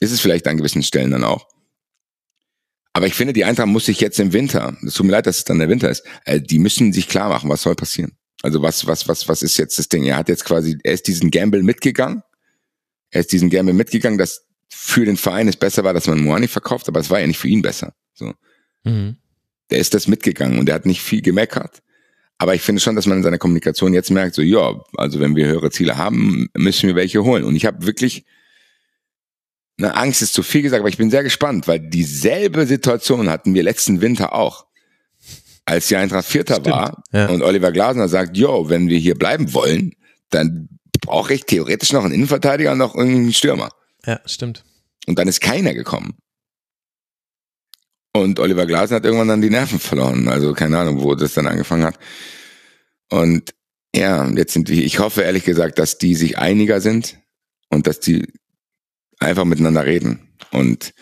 Ist es vielleicht an gewissen Stellen dann auch. Aber ich finde, die Eintracht muss sich jetzt im Winter, es tut mir leid, dass es dann der Winter ist, äh, die müssen sich klar machen, was soll passieren. Also was, was, was, was ist jetzt das Ding? Er hat jetzt quasi, er ist diesen Gamble mitgegangen. Er ist diesen Gamble mitgegangen, dass für den Verein es besser war, dass man Moani verkauft, aber es war ja nicht für ihn besser. So. Mhm. Der ist das mitgegangen und der hat nicht viel gemeckert. Aber ich finde schon, dass man in seiner Kommunikation jetzt merkt, so, ja, also wenn wir höhere Ziele haben, müssen wir welche holen. Und ich habe wirklich, na, Angst ist zu viel gesagt, aber ich bin sehr gespannt, weil dieselbe Situation hatten wir letzten Winter auch. Als die Eintracht Vierter Stimmt, war ja. und Oliver Glasner sagt, jo, wenn wir hier bleiben wollen, dann brauche ich theoretisch noch einen Innenverteidiger und noch einen Stürmer. Ja, stimmt. Und dann ist keiner gekommen. Und Oliver Glasner hat irgendwann dann die Nerven verloren. Also keine Ahnung, wo das dann angefangen hat. Und ja, jetzt sind die, ich hoffe ehrlich gesagt, dass die sich einiger sind und dass die einfach miteinander reden. Und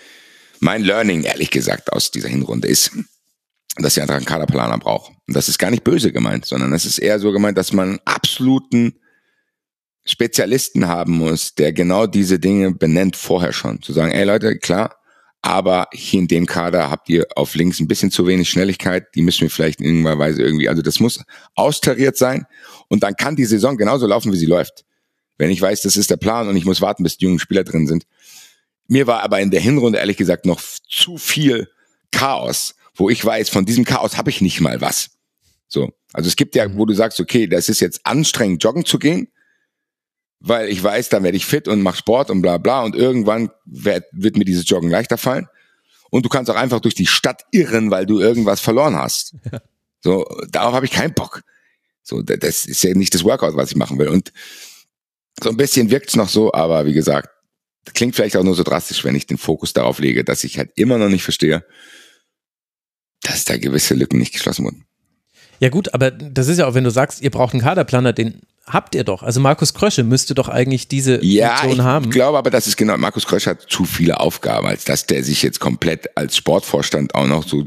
mein Learning, ehrlich gesagt, aus dieser Hinrunde ist, dass ihr einen Kaderplaner braucht. Und das ist gar nicht böse gemeint, sondern es ist eher so gemeint, dass man absoluten Spezialisten haben muss, der genau diese Dinge benennt vorher schon. Zu sagen, ey Leute, klar, aber hier in dem Kader habt ihr auf links ein bisschen zu wenig Schnelligkeit, die müssen wir vielleicht in irgendeiner Weise irgendwie, also das muss austariert sein und dann kann die Saison genauso laufen, wie sie läuft wenn ich weiß, das ist der Plan und ich muss warten, bis die jungen Spieler drin sind. Mir war aber in der Hinrunde ehrlich gesagt noch zu viel Chaos, wo ich weiß, von diesem Chaos habe ich nicht mal was. So. Also es gibt ja, wo du sagst, okay, das ist jetzt anstrengend, joggen zu gehen, weil ich weiß, dann werde ich fit und mache Sport und bla bla und irgendwann wird, wird mir dieses Joggen leichter fallen. Und du kannst auch einfach durch die Stadt irren, weil du irgendwas verloren hast. *laughs* Ja. So, darauf habe ich keinen Bock. So, das ist ja nicht das Workout, was ich machen will. Und so ein bisschen wirkt's noch so, aber wie gesagt, klingt vielleicht auch nur so drastisch, wenn ich den Fokus darauf lege, dass ich halt immer noch nicht verstehe, dass da gewisse Lücken nicht geschlossen wurden. Ja gut, aber das ist ja auch, wenn du sagst, ihr braucht einen Kaderplaner, den habt ihr doch. Also Markus Krösche müsste doch eigentlich diese ja, Funktion haben. Ich glaube aber, dass es genau, Markus Krösche hat zu viele Aufgaben, als dass der sich jetzt komplett als Sportvorstand auch noch so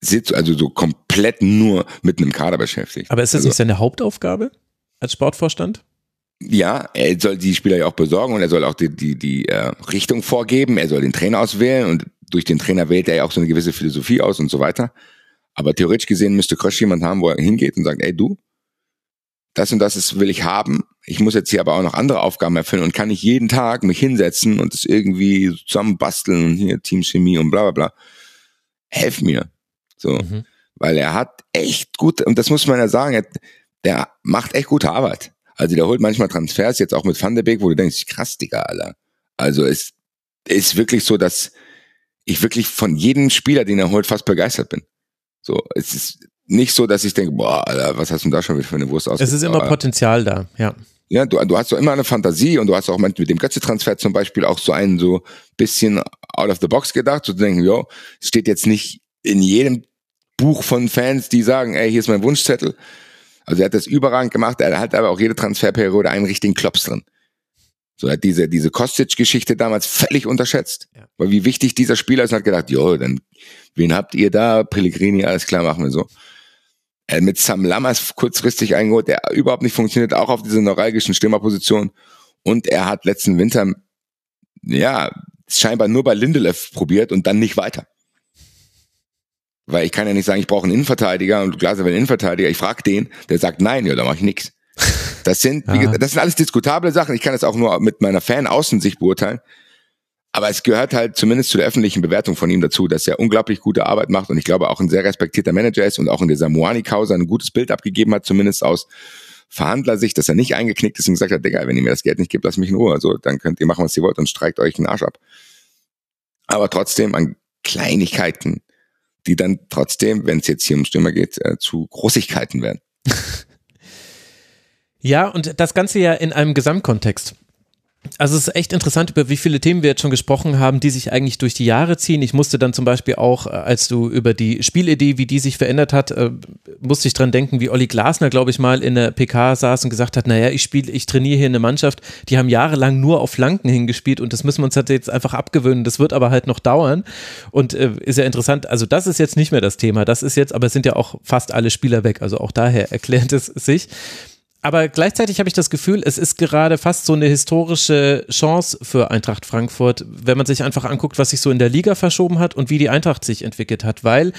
sitzt, also so komplett nur mit einem Kader beschäftigt. Aber ist das also, nicht seine Hauptaufgabe als Sportvorstand? Ja, er soll die Spieler ja auch besorgen und er soll auch die, die, die äh, Richtung vorgeben, er soll den Trainer auswählen und durch den Trainer wählt er ja auch so eine gewisse Philosophie aus und so weiter. Aber theoretisch gesehen müsste Krösch jemand haben, wo er hingeht und sagt, ey du, das und das ist, will ich haben. Ich muss jetzt hier aber auch noch andere Aufgaben erfüllen und kann nicht jeden Tag mich hinsetzen und es irgendwie zusammenbasteln und hier Teamchemie und bla bla bla. Helf mir. So. Mhm. Weil er hat echt gut, und das muss man ja sagen, der macht echt gute Arbeit. Also der holt manchmal Transfers, jetzt auch mit Van de Beek, wo du denkst, krass, Digga, Alter. Also es ist wirklich so, dass ich wirklich von jedem Spieler, den er holt, fast begeistert bin. So, es ist nicht so, dass ich denke, boah, Alter, was hast du denn da schon wieder für eine Wurst aus? Es ist immer Potenzial da, ja. Ja, du, du hast so immer eine Fantasie und du hast auch mit dem Götze-Transfer zum Beispiel auch so einen so bisschen out of the box gedacht, so zu denken, jo, steht jetzt nicht in jedem Buch von Fans, die sagen, ey, hier ist mein Wunschzettel. Also er hat das überragend gemacht, er hat aber auch jede Transferperiode einen richtigen Klops drin. So er hat diese, diese Kostic-Geschichte damals völlig unterschätzt. Ja. Weil wie wichtig dieser Spieler ist, und hat gedacht, jo, dann, wen habt ihr da? Pellegrini, alles klar, machen wir so. Er mit Sam Lammers kurzfristig eingeholt, der überhaupt nicht funktioniert, auch auf dieser neuralgischen Stürmerposition. Und er hat letzten Winter, ja, scheinbar nur bei Lindelöf probiert und dann nicht weiter. Weil ich kann ja nicht sagen, ich brauche einen Innenverteidiger und Glaser will einen Innenverteidiger. Ich frage den, der sagt nein, ja, da mache ich nix. *laughs* Das sind, wie gesagt, das sind alles diskutable Sachen. Ich kann das auch nur mit meiner Fan-Außensicht beurteilen. Aber es gehört halt zumindest zu der öffentlichen Bewertung von ihm dazu, dass er unglaublich gute Arbeit macht und ich glaube auch ein sehr respektierter Manager ist und auch in dieser Moani-Causa ein gutes Bild abgegeben hat, zumindest aus Verhandlersicht, dass er nicht eingeknickt ist und gesagt hat, Digga, wenn ihr mir das Geld nicht gebt, lasst mich in Ruhe. Also, dann könnt ihr machen, was ihr wollt und streikt euch den Arsch ab. Aber trotzdem an Kleinigkeiten, die dann trotzdem, wenn es jetzt hier um Stürmer geht, äh, zu Großigkeiten werden. *laughs* Ja, und das Ganze ja in einem Gesamtkontext. Also es ist echt interessant, über wie viele Themen wir jetzt schon gesprochen haben, die sich eigentlich durch die Jahre ziehen. Ich musste dann zum Beispiel auch, äh, als du über die Spielidee, wie die sich verändert hat, äh, musste ich dran denken, wie Olli Glasner, glaube ich, mal in der PK saß und gesagt hat, naja, ich spiele, ich trainiere hier eine Mannschaft, die haben jahrelang nur auf Flanken hingespielt und das müssen wir uns halt jetzt einfach abgewöhnen. Das wird aber halt noch dauern und äh, ist ja interessant. Also das ist jetzt nicht mehr das Thema. Das ist jetzt, aber es sind ja auch fast alle Spieler weg. Also auch daher erklärt es sich aber gleichzeitig habe ich das Gefühl, es ist gerade fast so eine historische Chance für Eintracht Frankfurt, wenn man sich einfach anguckt, was sich so in der Liga verschoben hat und wie die Eintracht sich entwickelt hat, weil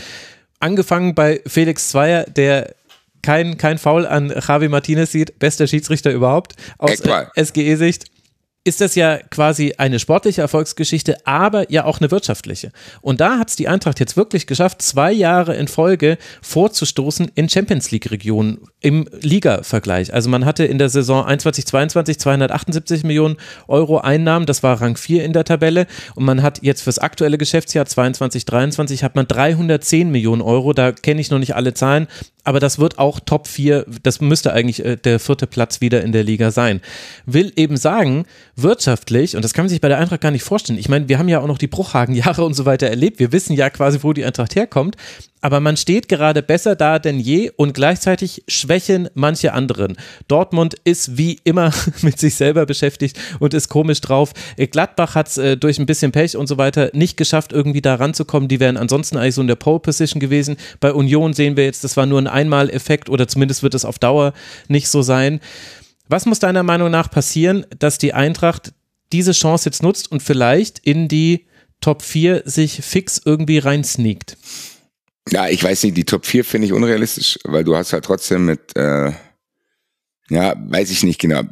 angefangen bei Felix Zweier, der kein, kein Foul an Javi Martinez sieht, bester Schiedsrichter überhaupt aus SGE-Sicht ist das ja quasi eine sportliche Erfolgsgeschichte, aber ja auch eine wirtschaftliche. Und da hat es die Eintracht jetzt wirklich geschafft, zwei Jahre in Folge vorzustoßen in Champions League-Regionen im Liga-Vergleich. Also man hatte in der Saison 21-22 278 Millionen Euro Einnahmen, das war Rang 4 in der Tabelle. Und man hat jetzt fürs aktuelle Geschäftsjahr 22-23 hat man 310 Millionen Euro, da kenne ich noch nicht alle Zahlen, aber das wird auch Top 4, das müsste eigentlich äh, der vierte Platz wieder in der Liga sein. Will eben sagen, wirtschaftlich, und das kann man sich bei der Eintracht gar nicht vorstellen, ich meine, wir haben ja auch noch die Bruchhagen-Jahre und so weiter erlebt, wir wissen ja quasi, wo die Eintracht herkommt, aber man steht gerade besser da denn je und gleichzeitig schwächen manche anderen. Dortmund ist wie immer *laughs* mit sich selber beschäftigt und ist komisch drauf. Gladbach hat es äh, durch ein bisschen Pech und so weiter nicht geschafft, irgendwie da ranzukommen. Die wären ansonsten eigentlich so in der Pole Position gewesen. Bei Union sehen wir jetzt, das war nur ein Einmaleffekt oder zumindest wird es auf Dauer nicht so sein. Was muss deiner Meinung nach passieren, dass die Eintracht diese Chance jetzt nutzt und vielleicht in die Top 4 sich fix irgendwie reinsneakt? Ja, ich weiß nicht, die Top 4 finde ich unrealistisch, weil du hast halt trotzdem mit, äh, ja, weiß ich nicht genau.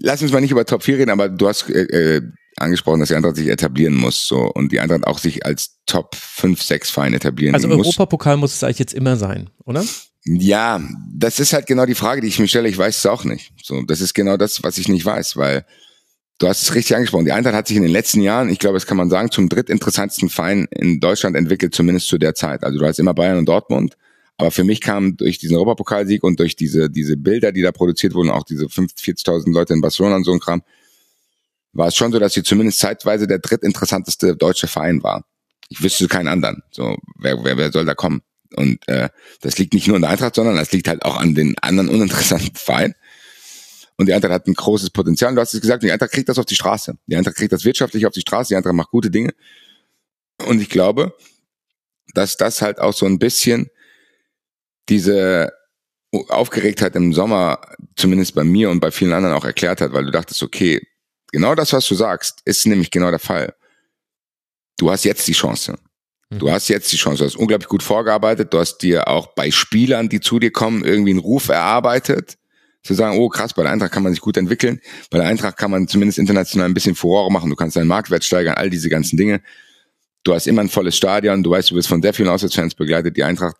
Lass uns mal nicht über Top 4 reden, aber du hast äh, äh, angesprochen, dass die Eintracht sich etablieren muss so und die Eintracht auch sich als Top 5, 6 Verein etablieren also muss. Also Europapokal muss es eigentlich jetzt immer sein, oder? Ja, das ist halt genau die Frage, die ich mir stelle. Ich weiß es auch nicht. So, das ist genau das, was ich nicht weiß, weil Du hast es richtig angesprochen. Die Eintracht hat sich in den letzten Jahren, ich glaube, das kann man sagen, zum drittinteressantesten Verein in Deutschland entwickelt, zumindest zu der Zeit. Also du hast immer Bayern und Dortmund, Aber für mich kam durch diesen Europapokalsieg und durch diese, diese Bilder, die da produziert wurden, auch diese 40.000 Leute in Barcelona und so ein Kram, war es schon so, dass sie zumindest zeitweise der drittinteressanteste deutsche Verein war. Ich wüsste keinen anderen. So, wer, wer, wer soll da kommen? Und äh, das liegt nicht nur an der Eintracht, sondern das liegt halt auch an den anderen uninteressanten *laughs* Vereinen. Und die Eintracht hat ein großes Potenzial. Du hast es gesagt, die Eintracht kriegt das auf die Straße. Die Eintracht kriegt das wirtschaftlich auf die Straße. Die Eintracht macht gute Dinge. Und ich glaube, dass das halt auch so ein bisschen diese Aufgeregtheit im Sommer, zumindest bei mir und bei vielen anderen auch erklärt hat, weil du dachtest, okay, genau das, was du sagst, ist nämlich genau der Fall. Du hast jetzt die Chance. Du hast jetzt die Chance. Du hast unglaublich gut vorgearbeitet. Du hast dir auch bei Spielern, die zu dir kommen, irgendwie einen Ruf erarbeitet. Zu sagen, oh krass, bei der Eintracht kann man sich gut entwickeln. Bei der Eintracht kann man zumindest international ein bisschen Furore machen. Du kannst deinen Marktwert steigern, all diese ganzen Dinge. Du hast immer ein volles Stadion. Du weißt, du wirst von sehr vielen Auswärtsfans begleitet. Die Eintracht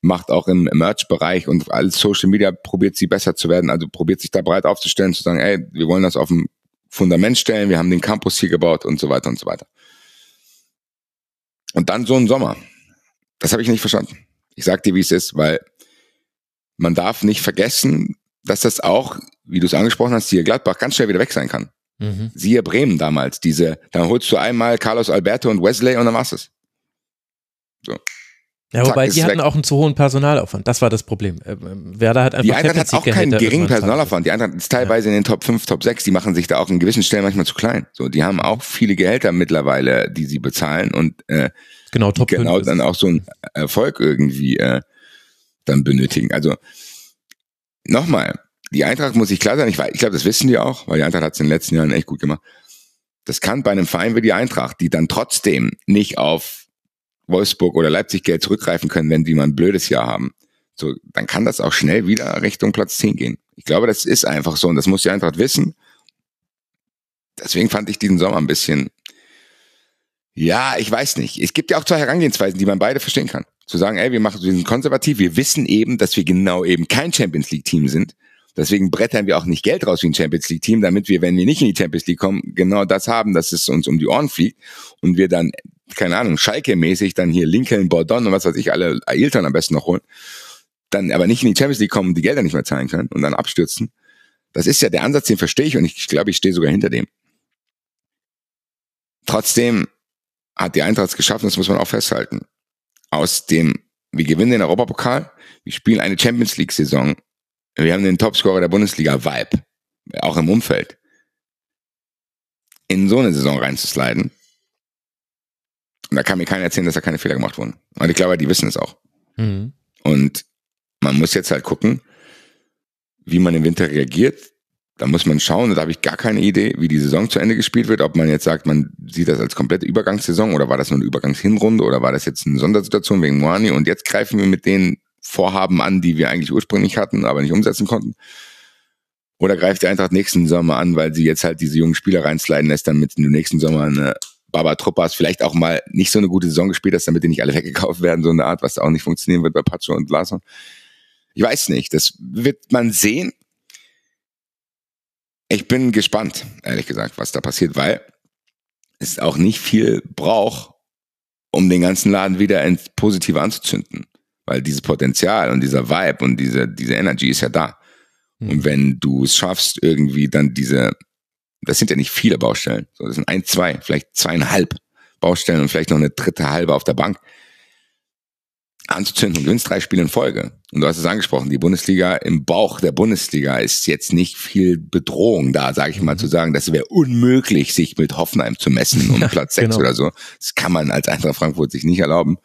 macht auch im Merch-Bereich und alles Social Media probiert sie besser zu werden. Also probiert sich da breit aufzustellen, zu sagen, ey, wir wollen das auf dem Fundament stellen. Wir haben den Campus hier gebaut und so weiter und so weiter. Und dann so ein Sommer. Das habe ich nicht verstanden. Ich sag dir, wie es ist, weil man darf nicht vergessen, dass das auch, wie du es angesprochen hast, hier Gladbach ganz schnell wieder weg sein kann. Mhm. Siehe Bremen damals, diese, dann holst du einmal Carlos Alberto und Wesley und dann machst es. So. Ja, wobei die hatten weg. auch einen zu hohen Personalaufwand. Das war das Problem. Äh, Werder hat einfach Die Eintracht hat auch keinen geringen Personalaufwand. Die Eintracht ist teilweise ja. in den Top 5, Top 6. Die machen sich da auch in gewissen Stellen manchmal zu klein. So, die haben auch viele Gehälter mittlerweile, die sie bezahlen und äh, genau, Top genau dann auch so einen Erfolg irgendwie äh, dann benötigen. Also nochmal, die Eintracht muss sich klar sein. Ich, ich glaube, das wissen die auch, weil die Eintracht hat es in den letzten Jahren echt gut gemacht. Das kann bei einem Verein wie die Eintracht, die dann trotzdem nicht auf Wolfsburg oder Leipzig Geld zurückgreifen können, wenn die mal ein blödes Jahr haben. So, dann kann das auch schnell wieder Richtung Platz 10 gehen. Ich glaube, das ist einfach so und das muss die Eintracht wissen. Deswegen fand ich diesen Sommer ein bisschen, ja, ich weiß nicht. Es gibt ja auch zwei Herangehensweisen, die man beide verstehen kann. Zu sagen, ey, wir machen, wir sind konservativ, wir wissen eben, dass wir genau eben kein Champions League Team sind. Deswegen brettern wir auch nicht Geld raus wie ein Champions League Team, damit wir, wenn wir nicht in die Champions League kommen, genau das haben, dass es uns um die Ohren fliegt und wir dann keine Ahnung, Schalke-mäßig dann hier Lincoln, Bordon und was weiß ich, alle Ailton am besten noch holen, dann aber nicht in die Champions League kommen, die Gelder nicht mehr zahlen können und dann abstürzen. Das ist ja der Ansatz, den verstehe ich und ich, glaube, ich stehe sogar hinter dem. Trotzdem hat die Eintracht es geschafft, das muss man auch festhalten. Aus dem, wir gewinnen den Europapokal, wir spielen eine Champions League-Saison, wir haben den Topscorer der Bundesliga, Vibe, auch im Umfeld. In so eine Saison reinzusliden, und da kann mir keiner erzählen, dass da keine Fehler gemacht wurden. Und ich glaube, die wissen es auch. Mhm. Und man muss jetzt halt gucken, wie man im Winter reagiert. Da muss man schauen, da habe ich gar keine Idee, wie die Saison zu Ende gespielt wird. Ob man jetzt sagt, man sieht das als komplette Übergangssaison oder war das nur eine Übergangshinrunde oder war das jetzt eine Sondersituation wegen Moani und jetzt greifen wir mit den Vorhaben an, die wir eigentlich ursprünglich hatten, aber nicht umsetzen konnten. Oder greift die Eintracht nächsten Sommer an, weil sie jetzt halt diese jungen Spieler reinsliden lässt, damit in den nächsten Sommer eine Baba Truppas vielleicht auch mal nicht so eine gute Saison gespielt hast, damit die nicht alle weggekauft werden, so eine Art, was auch nicht funktionieren wird bei Pacho und Larsson. Ich weiß nicht, das wird man sehen. Ich bin gespannt, ehrlich gesagt, was da passiert, weil es auch nicht viel braucht, um den ganzen Laden wieder ins Positive anzuzünden. Weil dieses Potenzial und dieser Vibe und diese, diese Energy ist ja da. Mhm. Und wenn du es schaffst, irgendwie dann diese das sind ja nicht viele Baustellen. So, das sind ein, zwei, vielleicht zweieinhalb Baustellen und vielleicht noch eine dritte halbe auf der Bank anzuzünden und gewinnst drei Spiele in Folge. Und du hast es angesprochen, die Bundesliga im Bauch der Bundesliga ist jetzt nicht viel Bedrohung da, sage ich mal, mhm. zu sagen, das wäre unmöglich, sich mit Hoffenheim zu messen um *laughs* Platz sechs genau. oder so. Das kann man als Eintracht Frankfurt sich nicht erlauben.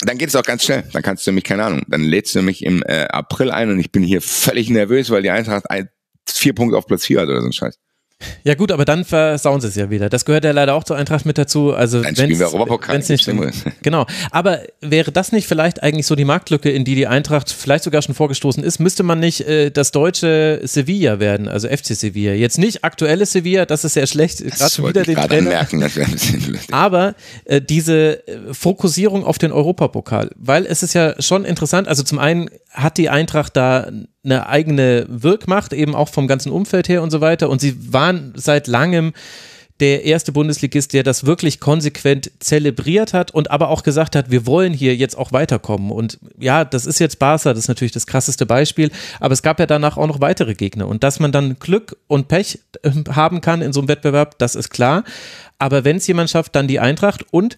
Dann geht es auch ganz schnell. Dann kannst du nämlich, keine Ahnung, dann lädst du mich im äh, April ein und ich bin hier völlig nervös, weil die Eintracht ein, vier Punkte auf Platz vier hat oder so ein Scheiß. Ja gut, aber dann versauen sie es ja wieder. Das gehört ja leider auch zur Eintracht mit dazu. Also Europapokal. Wenn's nicht, *laughs* genau. Aber wäre das nicht vielleicht eigentlich so die Marktlücke, in die die Eintracht vielleicht sogar schon vorgestoßen ist? Müsste man nicht äh, das deutsche Sevilla werden, also FC Sevilla? Jetzt nicht aktuelles Sevilla, das ist sehr schlecht. Gerade schon wieder den Trainer. Merken, das ein bisschen Aber äh, diese äh, Fokussierung auf den Europapokal, weil es ist ja schon interessant. Also zum einen hat die Eintracht da eine eigene Wirkmacht, eben auch vom ganzen Umfeld her und so weiter. Und sie waren seit langem der erste Bundesligist, der das wirklich konsequent zelebriert hat und aber auch gesagt hat, wir wollen hier jetzt auch weiterkommen. Und ja, das ist jetzt Barca, das ist natürlich das krasseste Beispiel, aber es gab ja danach auch noch weitere Gegner. Und dass man dann Glück und Pech äh, haben kann in so einem Wettbewerb, das ist klar. Aber wenn es jemand schafft, dann die Eintracht. Und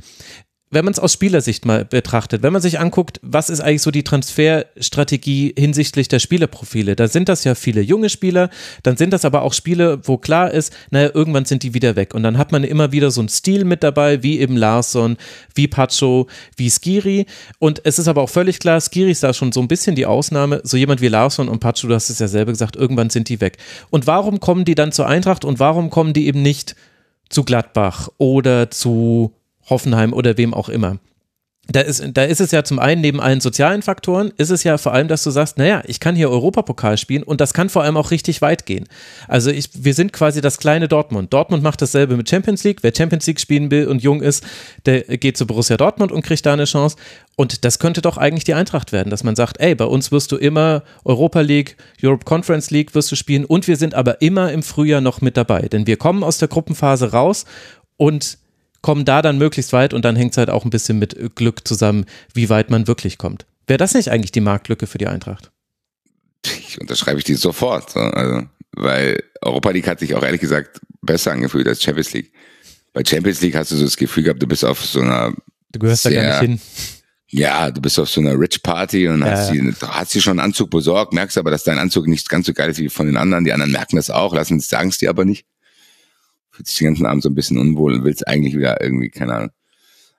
wenn man es aus Spielersicht mal betrachtet, wenn man sich anguckt, was ist eigentlich so die Transferstrategie hinsichtlich der Spielerprofile, da sind das ja viele junge Spieler, dann sind das aber auch Spiele, wo klar ist, naja, irgendwann sind die wieder weg. Und dann hat man immer wieder so einen Stil mit dabei, wie eben Larsson, wie Pacho, wie Skiri. Und es ist aber auch völlig klar, Skiri ist da schon so ein bisschen die Ausnahme. So jemand wie Larsson und Pacho, du hast es ja selber gesagt, irgendwann sind die weg. Und warum kommen die dann zur Eintracht und warum kommen die eben nicht zu Gladbach oder zu Hoffenheim oder wem auch immer. Da ist, da ist es ja zum einen neben allen sozialen Faktoren, ist es ja vor allem, dass du sagst, naja, ich kann hier Europapokal spielen und das kann vor allem auch richtig weit gehen. Also ich, wir sind quasi das kleine Dortmund. Dortmund macht dasselbe mit Champions League. Wer Champions League spielen will und jung ist, der geht zu Borussia Dortmund und kriegt da eine Chance. Und das könnte doch eigentlich die Eintracht werden, dass man sagt, ey, bei uns wirst du immer Europa League, Europe Conference League wirst du spielen und wir sind aber immer im Frühjahr noch mit dabei. Denn wir kommen aus der Gruppenphase raus und kommen da dann möglichst weit und dann hängt es halt auch ein bisschen mit Glück zusammen, wie weit man wirklich kommt. Wäre das nicht eigentlich die Marktlücke für die Eintracht? Ich unterschreibe ich die sofort. Also, weil Europa League hat sich auch ehrlich gesagt besser angefühlt als Champions League. Bei Champions League hast du so das Gefühl gehabt, du bist auf so einer. Du gehörst sehr, da gar nicht hin. Ja, du bist auf so einer Rich Party und ja, hast, die, hast dir schon einen Anzug besorgt, merkst aber, dass dein Anzug nicht ganz so geil ist wie von den anderen. Die anderen merken das auch, lassen sagen es dir aber nicht fühlt sich den ganzen Abend so ein bisschen unwohl und willst eigentlich wieder irgendwie, keine Ahnung,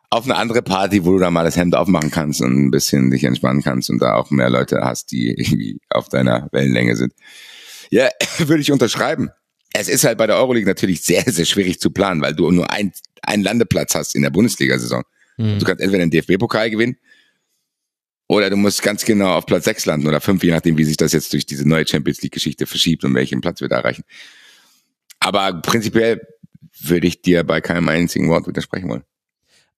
auf eine andere Party, wo du da mal das Hemd aufmachen kannst und ein bisschen dich entspannen kannst und da auch mehr Leute hast, die irgendwie auf deiner Wellenlänge sind. Ja, *laughs* würde ich unterschreiben. Es ist halt bei der Euroleague natürlich sehr, sehr schwierig zu planen, weil du nur ein, einen Landeplatz hast in der Bundesliga-Saison. Mhm. Du kannst entweder den DFB-Pokal gewinnen oder du musst ganz genau auf Platz 6 landen oder 5, je nachdem, wie sich das jetzt durch diese neue Champions League-Geschichte verschiebt und welchen Platz wir da erreichen. Aber prinzipiell würde ich dir bei keinem einzigen Wort widersprechen wollen.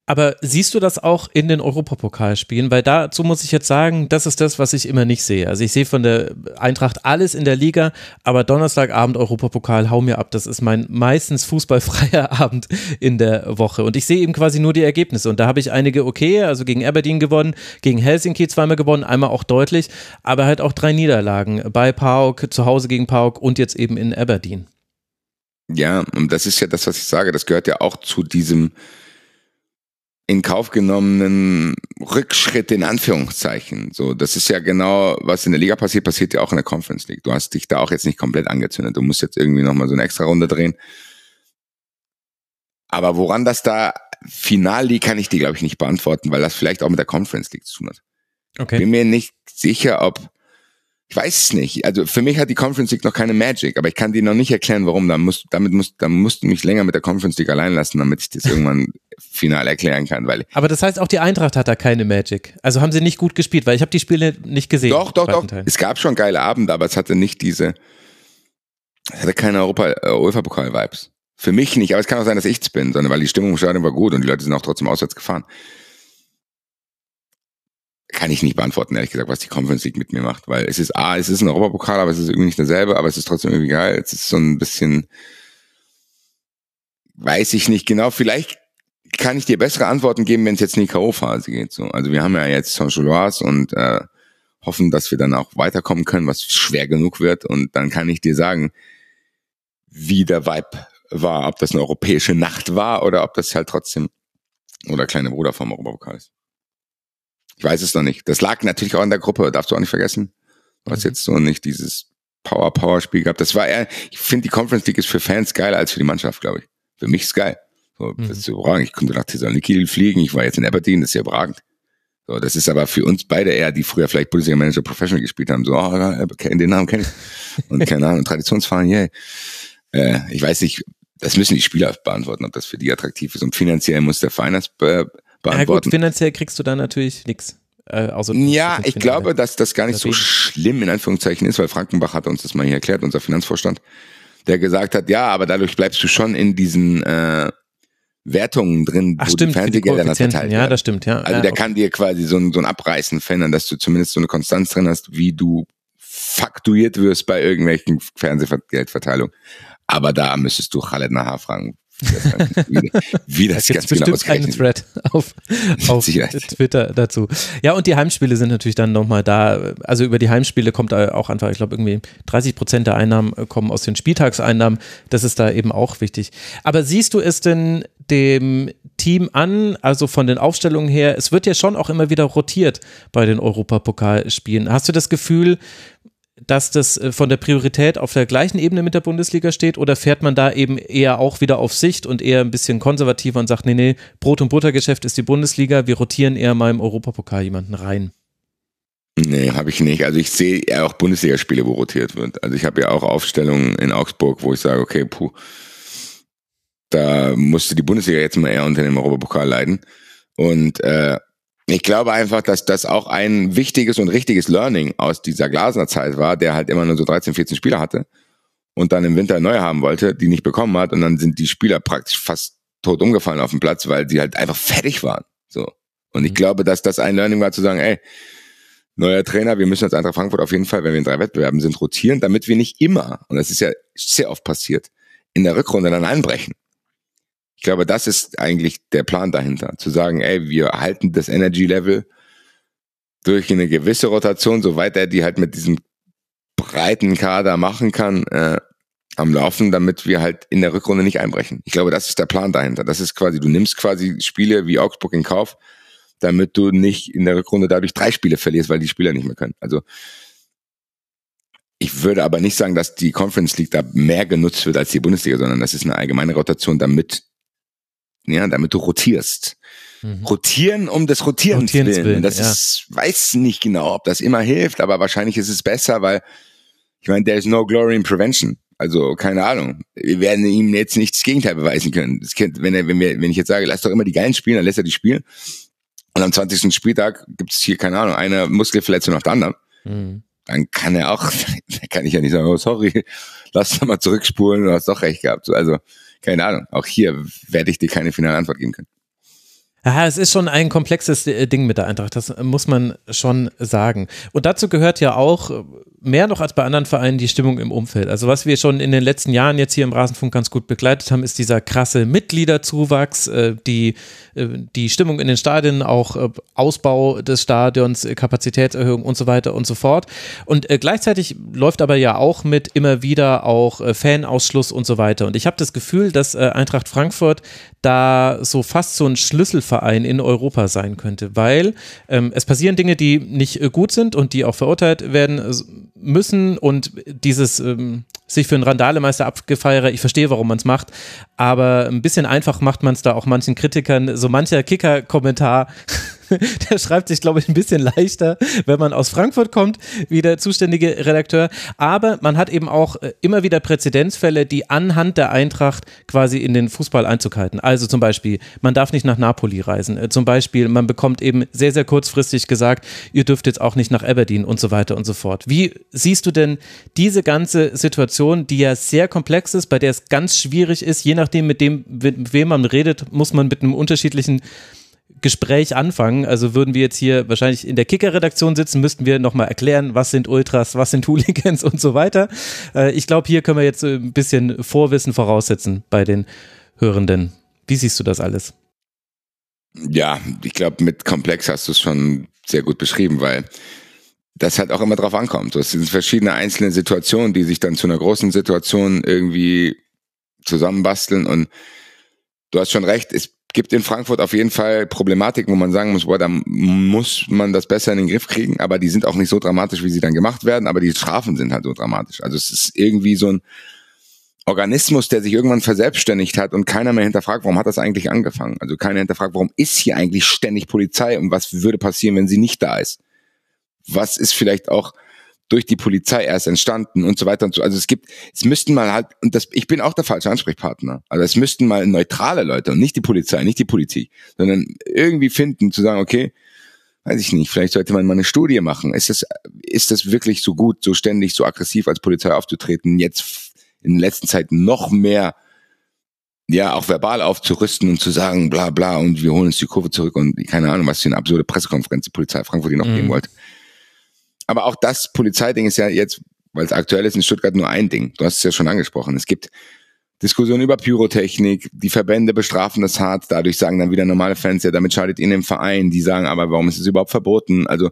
Aber siehst du das auch in den Europapokalspielen? Weil dazu muss ich jetzt sagen, das ist das, was ich immer nicht sehe. Also ich sehe von der Eintracht alles in der Liga, aber Donnerstagabend Europapokal, hau mir ab. Das ist mein meistens fußballfreier *laughs* Abend in der Woche. Und ich sehe eben quasi nur die Ergebnisse. Und da habe ich einige okay, also gegen Aberdeen gewonnen, gegen Helsinki zweimal gewonnen, einmal auch deutlich, aber halt auch drei Niederlagen bei Pauk, zu Hause gegen Pauk und jetzt eben in Aberdeen. Ja, und das ist ja das, was ich sage. Das gehört ja auch zu diesem in Kauf genommenen Rückschritt in Anführungszeichen. So, das ist ja genau, was in der Liga passiert, passiert ja auch in der Conference League. Du hast dich da auch jetzt nicht komplett angezündet. Du musst jetzt irgendwie nochmal so eine extra Runde drehen. Aber woran das da final liegt, kann ich dir, glaube ich, nicht beantworten, weil das vielleicht auch mit der Conference League zu tun hat. Okay. Bin mir nicht sicher, ob ich weiß es nicht. Also für mich hat die Conference League noch keine Magic, aber ich kann dir noch nicht erklären, warum. Da musst, damit musst, da musst du mich länger mit der Conference League allein lassen, damit ich das irgendwann *laughs* final erklären kann. Weil aber das heißt, auch die Eintracht hat da keine Magic. Also haben sie nicht gut gespielt, weil ich habe die Spiele nicht gesehen. Doch, doch, doch. Es gab schon geile Abende, aber es hatte nicht diese, es hatte keine Europa, äh, UEFA-Pokal-Vibes. Für mich nicht, aber es kann auch sein, dass ich's bin, sondern weil die Stimmung im Stadion war gut und die Leute sind auch trotzdem auswärts gefahren kann ich nicht beantworten, ehrlich gesagt, was die Conference League mit mir macht, weil es ist, ah, es ist ein Europapokal, aber es ist irgendwie nicht dasselbe, aber es ist trotzdem irgendwie geil. Es ist so ein bisschen, weiß ich nicht genau, vielleicht kann ich dir bessere Antworten geben, wenn es jetzt in die K.O.-Phase geht. So. Also wir haben ja jetzt Saint-Gilloise und äh, hoffen, dass wir dann auch weiterkommen können, was schwer genug wird. Und dann kann ich dir sagen, wie der Vibe war, ob das eine europäische Nacht war oder ob das halt trotzdem oder kleine Bruder vom Europapokal ist. Ich weiß es noch nicht. Das lag natürlich auch in der Gruppe, darfst du auch nicht vergessen. Du hast mhm. jetzt so nicht dieses Power-Power-Spiel gehabt. Das war eher, ich finde die Conference League ist für Fans geiler als für die Mannschaft, glaube ich. Für mich ist geil. So, mhm. Das ist überragend. Ich konnte nach Thessaloniki fliegen, ich war jetzt in Aberdeen, das ist ja überragend. So, das ist aber für uns beide eher, die früher vielleicht Bundesliga-Manager Professional gespielt haben, so, oh, den Namen kenne ich. Und keine Ahnung, Traditionsfahren, yeah. Äh, ich weiß nicht, das müssen die Spieler beantworten, ob das für die attraktiv ist. Und finanziell muss der Verein das beantworten. Ja gut, finanziell kriegst du da natürlich nichts. Äh, also ja, ich glaube, dass das gar nicht so schlimm in Anführungszeichen ist, weil Frankenbach hat uns das mal hier erklärt, unser Finanzvorstand, der gesagt hat, ja, aber dadurch bleibst du schon in diesen äh, Wertungen drin, Ach, wo stimmt, die Fernsehgelder dann verteilt Ja, das stimmt, ja. Also ja, der okay. kann dir quasi so ein, so ein Abreißen verändern, dass du zumindest so eine Konstanz drin hast, wie du faktuiert wirst bei irgendwelchen Fernsehgeldverteilungen. Aber da müsstest du Khaled nachher fragen, wie, das da ganz genau bestimmt einen Thread auf, auf Twitter dazu. Ja, und die Heimspiele sind natürlich dann nochmal da. Also über die Heimspiele kommt da auch einfach, ich glaube, irgendwie 30 Prozent der Einnahmen kommen aus den Spieltagseinnahmen. Das ist da eben auch wichtig. Aber siehst du es denn dem Team an, also von den Aufstellungen her, es wird ja schon auch immer wieder rotiert bei den Europapokalspielen. Hast du das Gefühl, dass das äh, von der Priorität auf der gleichen Ebene mit der Bundesliga steht oder fährt man da eben eher auch wieder auf Sicht und eher ein bisschen konservativer und sagt, nee, nee, Brot- und Buttergeschäft ist die Bundesliga, wir rotieren eher mal im Europapokal jemanden rein? Nee, habe ich nicht. Also ich sehe eher auch Bundesligaspiele, wo rotiert wird. Also ich habe ja auch Aufstellungen in Augsburg, wo ich sage, okay, puh, da musste die Bundesliga jetzt mal eher unter dem Europapokal leiden. Und äh, ich glaube einfach, dass das auch ein wichtiges und richtiges Learning aus dieser Glasner Zeit war, der halt immer nur so 13, 14 Spieler hatte und dann im Winter neue haben wollte, die nicht bekommen hat und dann sind die Spieler praktisch fast tot umgefallen auf dem Platz, weil sie halt einfach fertig waren. So. Und ich mhm. glaube, dass das ein Learning war zu sagen, ey, neuer Trainer, wir müssen als Eintracht Frankfurt auf jeden Fall, wenn wir in drei Wettbewerben sind, rotieren, damit wir nicht immer, und das ist ja sehr oft passiert, in der Rückrunde dann einbrechen. Ich glaube, das ist eigentlich der Plan dahinter. Zu sagen, ey, wir halten das Energy Level durch eine gewisse Rotation, soweit er die halt mit diesem breiten Kader machen kann, äh, am Laufen, damit wir halt in der Rückrunde nicht einbrechen. Ich glaube, das ist der Plan dahinter. Das ist quasi, du nimmst quasi Spiele wie Augsburg in Kauf, damit du nicht in der Rückrunde dadurch drei Spiele verlierst, weil die Spieler nicht mehr können. Also ich würde aber nicht sagen, dass die Conference League da mehr genutzt wird als die Bundesliga, sondern das ist eine allgemeine Rotation, damit ja, damit du rotierst. Mhm. Rotieren um des Rotierens, Rotierens willen. willen. Das ja. ist, weiß nicht genau, ob das immer hilft, aber wahrscheinlich ist es besser, weil ich meine, there is no glory in prevention. Also keine Ahnung. Wir werden ihm jetzt nicht das Gegenteil beweisen können. Das kennt, wenn, er, wenn, wir, wenn ich jetzt sage, lass doch immer die Geilen spielen, dann lässt er die spielen. Und am 20. Spieltag gibt es hier, keine Ahnung, eine Muskelverletzung nach der anderen. Mhm. Dann kann er auch, *laughs* kann ich ja nicht sagen, oh sorry, lass doch mal zurückspulen, du hast doch recht gehabt. Also keine Ahnung, auch hier werde ich dir keine finale Antwort geben können. Ja, es ist schon ein komplexes äh, Ding mit der Eintracht, das muss man schon sagen. Und dazu gehört ja auch äh, mehr noch als bei anderen Vereinen die Stimmung im Umfeld. Also was wir schon in den letzten Jahren jetzt hier im Rasenfunk ganz gut begleitet haben, ist dieser krasse Mitgliederzuwachs, äh, die, die Stimmung in den Stadien, auch Ausbau des Stadions, Kapazitätserhöhung und so weiter und so fort. Und gleichzeitig läuft aber ja auch mit immer wieder auch Fanausschluss und so weiter. Und ich habe das Gefühl, dass Eintracht Frankfurt da so fast so ein Schlüsselverein in Europa sein könnte, weil ähm, es passieren Dinge, die nicht äh, gut sind und die auch verurteilt werden müssen. Und dieses ähm, sich für einen Randalemeister abgefeiere, ich verstehe, warum man es macht, aber ein bisschen einfach macht man es da auch manchen Kritikern, so mancher Kicker-Kommentar *laughs* *laughs* der schreibt sich, glaube ich, ein bisschen leichter, wenn man aus Frankfurt kommt, wie der zuständige Redakteur. Aber man hat eben auch äh, immer wieder Präzedenzfälle, die anhand der Eintracht quasi in den Fußball Einzug halten. Also zum Beispiel, man darf nicht nach Napoli reisen. Äh, zum Beispiel, man bekommt eben sehr, sehr kurzfristig gesagt, ihr dürft jetzt auch nicht nach Aberdeen und so weiter und so fort. Wie siehst du denn diese ganze Situation, die ja sehr komplex ist, bei der es ganz schwierig ist, je nachdem, mit dem, mit wem man redet, muss man mit einem unterschiedlichen Gespräch anfangen. Also würden wir jetzt hier wahrscheinlich in der Kicker-Redaktion sitzen, müssten wir nochmal erklären, was sind Ultras, was sind *laughs* Hooligans und so weiter. Äh, ich glaube, hier können wir jetzt ein bisschen Vorwissen voraussetzen bei den Hörenden. Wie siehst du das alles? Ja, ich glaube, mit komplex hast du es schon sehr gut beschrieben, weil das halt auch immer drauf ankommt. Es sind verschiedene einzelne Situationen, die sich dann zu einer großen Situation irgendwie zusammenbasteln und du hast schon recht, es gibt in Frankfurt auf jeden Fall Problematiken, wo man sagen muss, boah, da muss man das besser in den Griff kriegen, aber die sind auch nicht so dramatisch, wie sie dann gemacht werden, aber die Strafen sind halt so dramatisch. Also es ist irgendwie so ein Organismus, der sich irgendwann verselbstständigt hat und keiner mehr hinterfragt, warum hat das eigentlich angefangen? Also keiner hinterfragt, warum ist hier eigentlich ständig Polizei und was würde passieren, wenn sie nicht da ist? Was ist vielleicht auch durch die Polizei erst entstanden und so weiter und so. Also es gibt, es müssten mal halt, und das, ich bin auch der falsche Ansprechpartner. Also es müssten mal neutrale Leute und nicht die Polizei, nicht die Politik, sondern irgendwie finden, zu sagen, okay, weiß ich nicht, vielleicht sollte man mal eine Studie machen. Ist das, ist das wirklich so gut, so ständig, so aggressiv als Polizei aufzutreten, jetzt in der letzten Zeit noch mehr, ja, auch verbal aufzurüsten und zu sagen, bla, bla, und wir holen uns die Kurve zurück und keine Ahnung, was für eine absurde Pressekonferenz die Polizei Frankfurt die noch mhm. geben wollte. Aber auch das Polizeiding ist ja jetzt, weil es aktuell ist, in Stuttgart nur ein Ding. Du hast es ja schon angesprochen. Es gibt Diskussion über Pyrotechnik, die Verbände bestrafen das hart, dadurch sagen dann wieder normale Fans, ja, damit schadet ihnen im Verein, die sagen, aber warum ist es überhaupt verboten? Also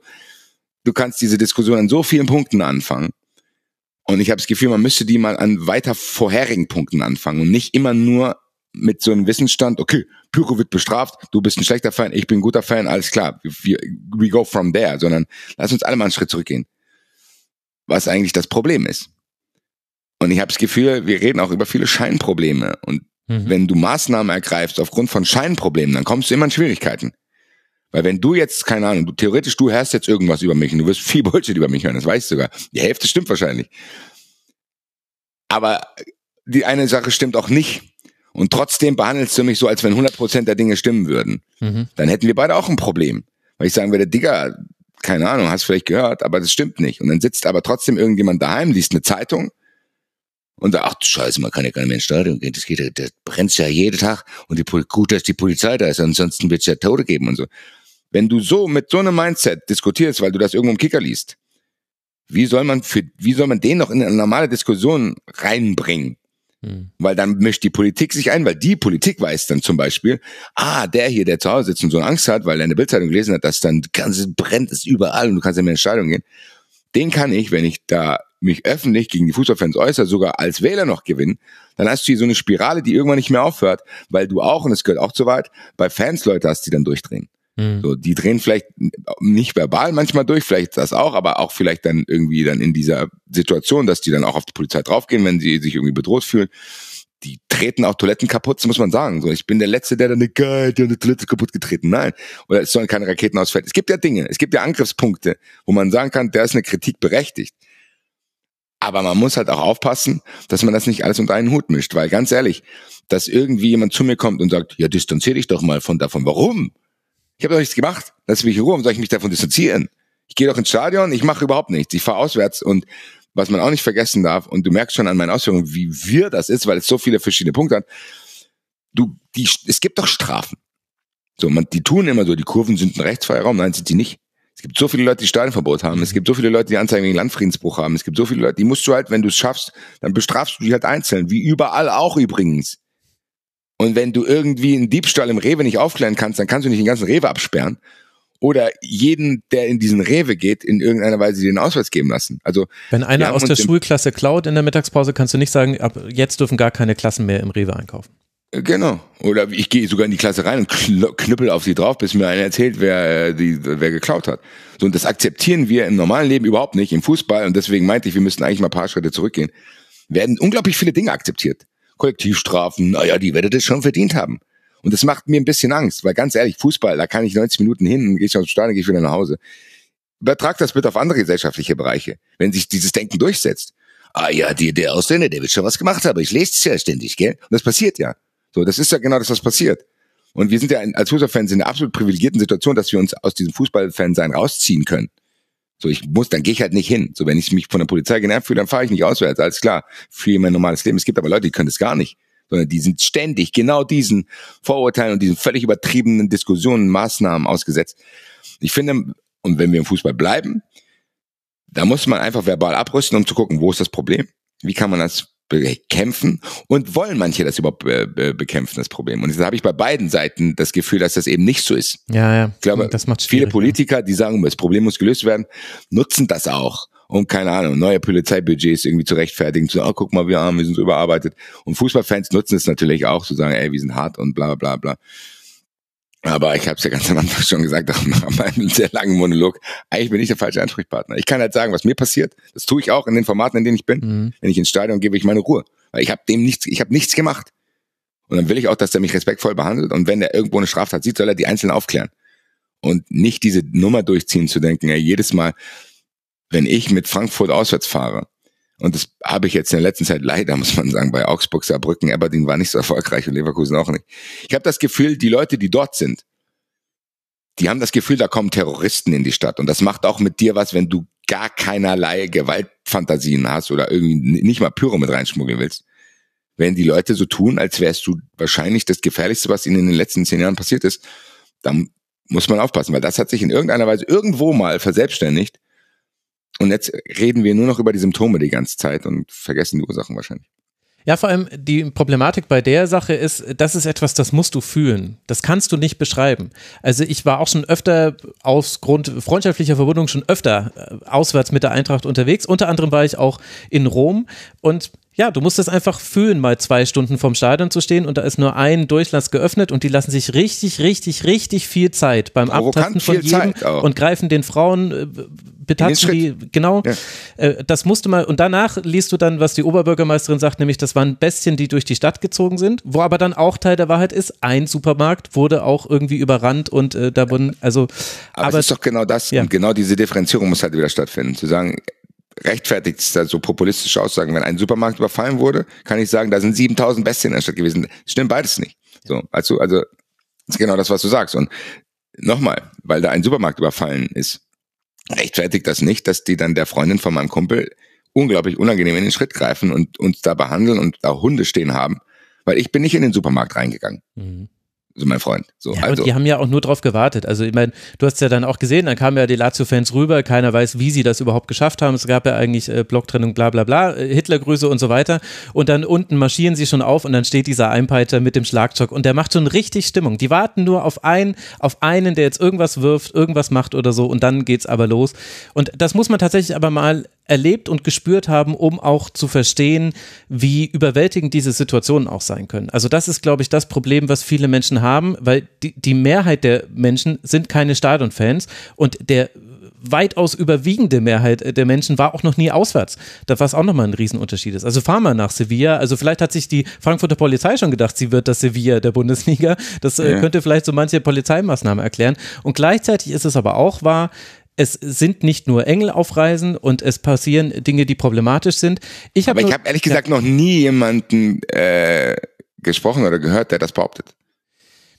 du kannst diese Diskussion an so vielen Punkten anfangen. Und ich habe das Gefühl, man müsste die mal an weiter vorherigen Punkten anfangen und nicht immer nur mit so einem Wissensstand, okay, Pyro wird bestraft, du bist ein schlechter Fan, ich bin ein guter Fan, alles klar, we, we go from there, sondern lass uns alle mal einen Schritt zurückgehen. Was eigentlich das Problem ist. Und ich habe das Gefühl, wir reden auch über viele Scheinprobleme. Und mhm. wenn du Maßnahmen ergreifst aufgrund von Scheinproblemen, dann kommst du immer in Schwierigkeiten. Weil wenn du jetzt, keine Ahnung, du, theoretisch, du hörst jetzt irgendwas über mich und du wirst viel Bullshit über mich hören, das weißt du sogar. Die Hälfte stimmt wahrscheinlich. Aber die eine Sache stimmt auch nicht. Und trotzdem behandelst du mich so, als wenn 100% der Dinge stimmen würden. Mhm. Dann hätten wir beide auch ein Problem. Weil ich sagen würde, Digga, keine Ahnung, hast vielleicht gehört, aber das stimmt nicht. Und dann sitzt aber trotzdem irgendjemand daheim, liest eine Zeitung und sagt, ach du Scheiße, man kann ja gar nicht mehr ins Stadion gehen, das geht, das brennt ja jeden Tag und die, gut, dass die Polizei da ist, ansonsten wird es ja Tode geben und so. Wenn du so mit so einem Mindset diskutierst, weil du das irgendwo im Kicker liest, wie soll man für, wie soll man den noch in eine normale Diskussion reinbringen? Hm. Weil dann mischt die Politik sich ein, weil die Politik weiß dann zum Beispiel, ah, der hier, der zu Hause sitzt und so Angst hat, weil er eine Bildzeitung gelesen hat, dass dann ganze brennt es überall und du kannst in Stadion gehen. Den kann ich, wenn ich da mich öffentlich gegen die Fußballfans äußere, sogar als Wähler noch gewinnen, dann hast du hier so eine Spirale, die irgendwann nicht mehr aufhört, weil du auch, und es gehört auch zu weit, bei Fans Leute hast, die dann durchdrehen. Mhm. So, die drehen vielleicht nicht verbal manchmal durch, vielleicht das auch, aber auch vielleicht dann irgendwie dann in dieser Situation, dass die dann auch auf die Polizei draufgehen, wenn sie sich irgendwie bedroht fühlen. Die treten auch Toiletten kaputt, muss man sagen. So, ich bin der Letzte, der dann eine geil, die eine Toilette kaputt getreten. Nein. Oder es sollen keine Raketen ausfällen. Es gibt ja Dinge, es gibt ja Angriffspunkte, wo man sagen kann, da ist eine Kritik berechtigt. Aber man muss halt auch aufpassen, dass man das nicht alles unter einen Hut mischt, weil ganz ehrlich, dass irgendwie jemand zu mir kommt und sagt, ja, distanzier dich doch mal von davon. Warum? Ich habe doch nichts gemacht. Lass mich in Ruhe. Warum soll ich mich davon distanzieren? Ich gehe doch ins Stadion, ich mache überhaupt nichts. Ich fahre auswärts und was man auch nicht vergessen darf, und du merkst schon an meinen Ausführungen, wie wir das ist, weil es so viele verschiedene Punkte hat. Du, die, es gibt doch Strafen. So, man, die tun immer so, die Kurven sind ein rechtsfreier Raum. Nein, sind sie nicht. Es gibt so viele Leute, die Stadionverbot haben. Es gibt so viele Leute, die Anzeigen wegen Landfriedensbruch haben. Es gibt so viele Leute, die musst du halt, wenn du es schaffst, dann bestrafst du die halt einzeln. Wie überall auch übrigens. Und wenn du irgendwie einen Diebstahl im Rewe nicht aufklären kannst, dann kannst du nicht den ganzen Rewe absperren. Oder jeden, der in diesen Rewe geht, in irgendeiner Weise den Ausweis geben lassen. Also wenn einer aus der Schulklasse klaut in der Mittagspause, kannst du nicht sagen, ab jetzt dürfen gar keine Klassen mehr im Rewe einkaufen. Genau. Oder ich gehe sogar in die Klasse rein und knüppel auf sie drauf, bis mir einer erzählt, wer, äh, die, wer geklaut hat. So, und das akzeptieren wir im normalen Leben überhaupt nicht, im Fußball. Und deswegen meinte ich, wir müssten eigentlich mal ein paar Schritte zurückgehen. Werden unglaublich viele Dinge akzeptiert. Kollektivstrafen, naja, die werdet ihr schon verdient haben. Und das macht mir ein bisschen Angst, weil ganz ehrlich, Fußball, da kann ich 90 Minuten hin, gehe ich aus dem Stadion, gehe ich wieder nach Hause. Übertrag das bitte auf andere gesellschaftliche Bereiche, wenn sich dieses Denken durchsetzt. Ah ja, die, der Ausländer, der wird schon was gemacht haben, ich lese es ja ständig, gell? Und das passiert ja. So, das ist ja genau das, was passiert. Und wir sind ja als Fußballfans in einer absolut privilegierten Situation, dass wir uns aus diesem Fußballfansein rausziehen können. So, ich muss, dann gehe ich halt nicht hin. So, wenn ich mich von der Polizei genervt fühle, dann fahre ich nicht auswärts. Alles klar, für mein normales Leben. Es gibt aber Leute, die können das gar nicht. Sondern die sind ständig genau diesen Vorurteilen und diesen völlig übertriebenen Diskussionen, Maßnahmen ausgesetzt. Ich finde, und wenn wir im Fußball bleiben, da muss man einfach verbal abrüsten, um zu gucken, wo ist das Problem? Wie kann man das bekämpfen und wollen manche das überhaupt bekämpfen, das Problem. Und da habe ich bei beiden Seiten das Gefühl, dass das eben nicht so ist. Ja, ja. Ich glaube, das macht viele Politiker, die sagen, das Problem muss gelöst werden, nutzen das auch, um, keine Ahnung, neue Polizeibudgets irgendwie zu rechtfertigen, zu sagen, oh, guck mal, wir haben, wir sind so überarbeitet. Und Fußballfans nutzen es natürlich auch, zu sagen, ey, wir sind hart und bla bla bla. Aber ich habe es ja ganz am Anfang schon gesagt, auch nach meinem sehr langen Monolog, eigentlich bin ich der falsche Ansprechpartner. Ich kann halt sagen, was mir passiert. Das tue ich auch in den Formaten, in denen ich bin. Mhm. Wenn ich ins Stadion gehe, ich meine Ruhe. Weil ich habe dem nichts, ich habe nichts gemacht. Und dann will ich auch, dass er mich respektvoll behandelt. Und wenn er irgendwo eine Straftat sieht, soll er die Einzelnen aufklären. Und nicht diese Nummer durchziehen zu denken, ey, jedes Mal, wenn ich mit Frankfurt auswärts fahre, und das habe ich jetzt in der letzten Zeit leider, muss man sagen, bei Augsburg, Saarbrücken, Aberdeen war nicht so erfolgreich und Leverkusen auch nicht. Ich habe das Gefühl, die Leute, die dort sind, die haben das Gefühl, da kommen Terroristen in die Stadt. Und das macht auch mit dir was, wenn du gar keinerlei Gewaltfantasien hast oder irgendwie nicht mal Pyro mit reinschmuggeln willst. Wenn die Leute so tun, als wärst du wahrscheinlich das Gefährlichste, was ihnen in den letzten zehn Jahren passiert ist, dann muss man aufpassen, weil das hat sich in irgendeiner Weise irgendwo mal verselbstständigt und jetzt reden wir nur noch über die Symptome die ganze Zeit und vergessen die Ursachen wahrscheinlich. Ja, vor allem die Problematik bei der Sache ist, das ist etwas, das musst du fühlen. Das kannst du nicht beschreiben. Also ich war auch schon öfter aus Grund freundschaftlicher Verbindung schon öfter äh, auswärts mit der Eintracht unterwegs. Unter anderem war ich auch in Rom und ja, du musst es einfach fühlen, mal zwei Stunden vorm Stadion zu stehen und da ist nur ein Durchlass geöffnet und die lassen sich richtig, richtig, richtig viel Zeit beim Abtasten von jedem und greifen den Frauen, äh, betasten die, genau. Ja. Äh, das musste mal, und danach liest du dann, was die Oberbürgermeisterin sagt, nämlich das waren Bestien, die durch die Stadt gezogen sind, wo aber dann auch Teil der Wahrheit ist, ein Supermarkt wurde auch irgendwie überrannt und äh, da wurden, also. Aber, aber es ist doch genau das, ja. und genau diese Differenzierung muss halt wieder stattfinden, zu sagen, rechtfertigt es da so populistische Aussagen. Wenn ein Supermarkt überfallen wurde, kann ich sagen, da sind 7000 Bestien in der Stadt gewesen. Stimmt beides nicht. So, also, also, ist genau das, was du sagst. Und nochmal, weil da ein Supermarkt überfallen ist, rechtfertigt das nicht, dass die dann der Freundin von meinem Kumpel unglaublich unangenehm in den Schritt greifen und uns da behandeln und da Hunde stehen haben. Weil ich bin nicht in den Supermarkt reingegangen. Mhm so mein Freund. So, ja, also. die haben ja auch nur drauf gewartet. Also ich meine, du hast ja dann auch gesehen, dann kamen ja die Lazio-Fans rüber, keiner weiß, wie sie das überhaupt geschafft haben. Es gab ja eigentlich äh, Blocktrennung, bla bla bla, äh, Hitlergrüße und so weiter. Und dann unten marschieren sie schon auf und dann steht dieser Einpeiter mit dem Schlagstock und der macht schon richtig Stimmung. Die warten nur auf einen, auf einen, der jetzt irgendwas wirft, irgendwas macht oder so und dann geht's aber los. Und das muss man tatsächlich aber mal erlebt und gespürt haben, um auch zu verstehen, wie überwältigend diese Situationen auch sein können. Also das ist, glaube ich, das Problem, was viele Menschen haben, weil die, die Mehrheit der Menschen sind keine Stadionfans und der weitaus überwiegende Mehrheit der Menschen war auch noch nie auswärts. Da was auch nochmal ein Riesenunterschied ist. Also fahr mal nach Sevilla. Also vielleicht hat sich die Frankfurter Polizei schon gedacht, sie wird das Sevilla der Bundesliga. Das äh, ja. könnte vielleicht so manche Polizeimaßnahmen erklären. Und gleichzeitig ist es aber auch wahr, es sind nicht nur Engel auf Reisen und es passieren Dinge, die problematisch sind. Ich hab Aber ich habe ehrlich gesagt ja, noch nie jemanden äh, gesprochen oder gehört, der das behauptet.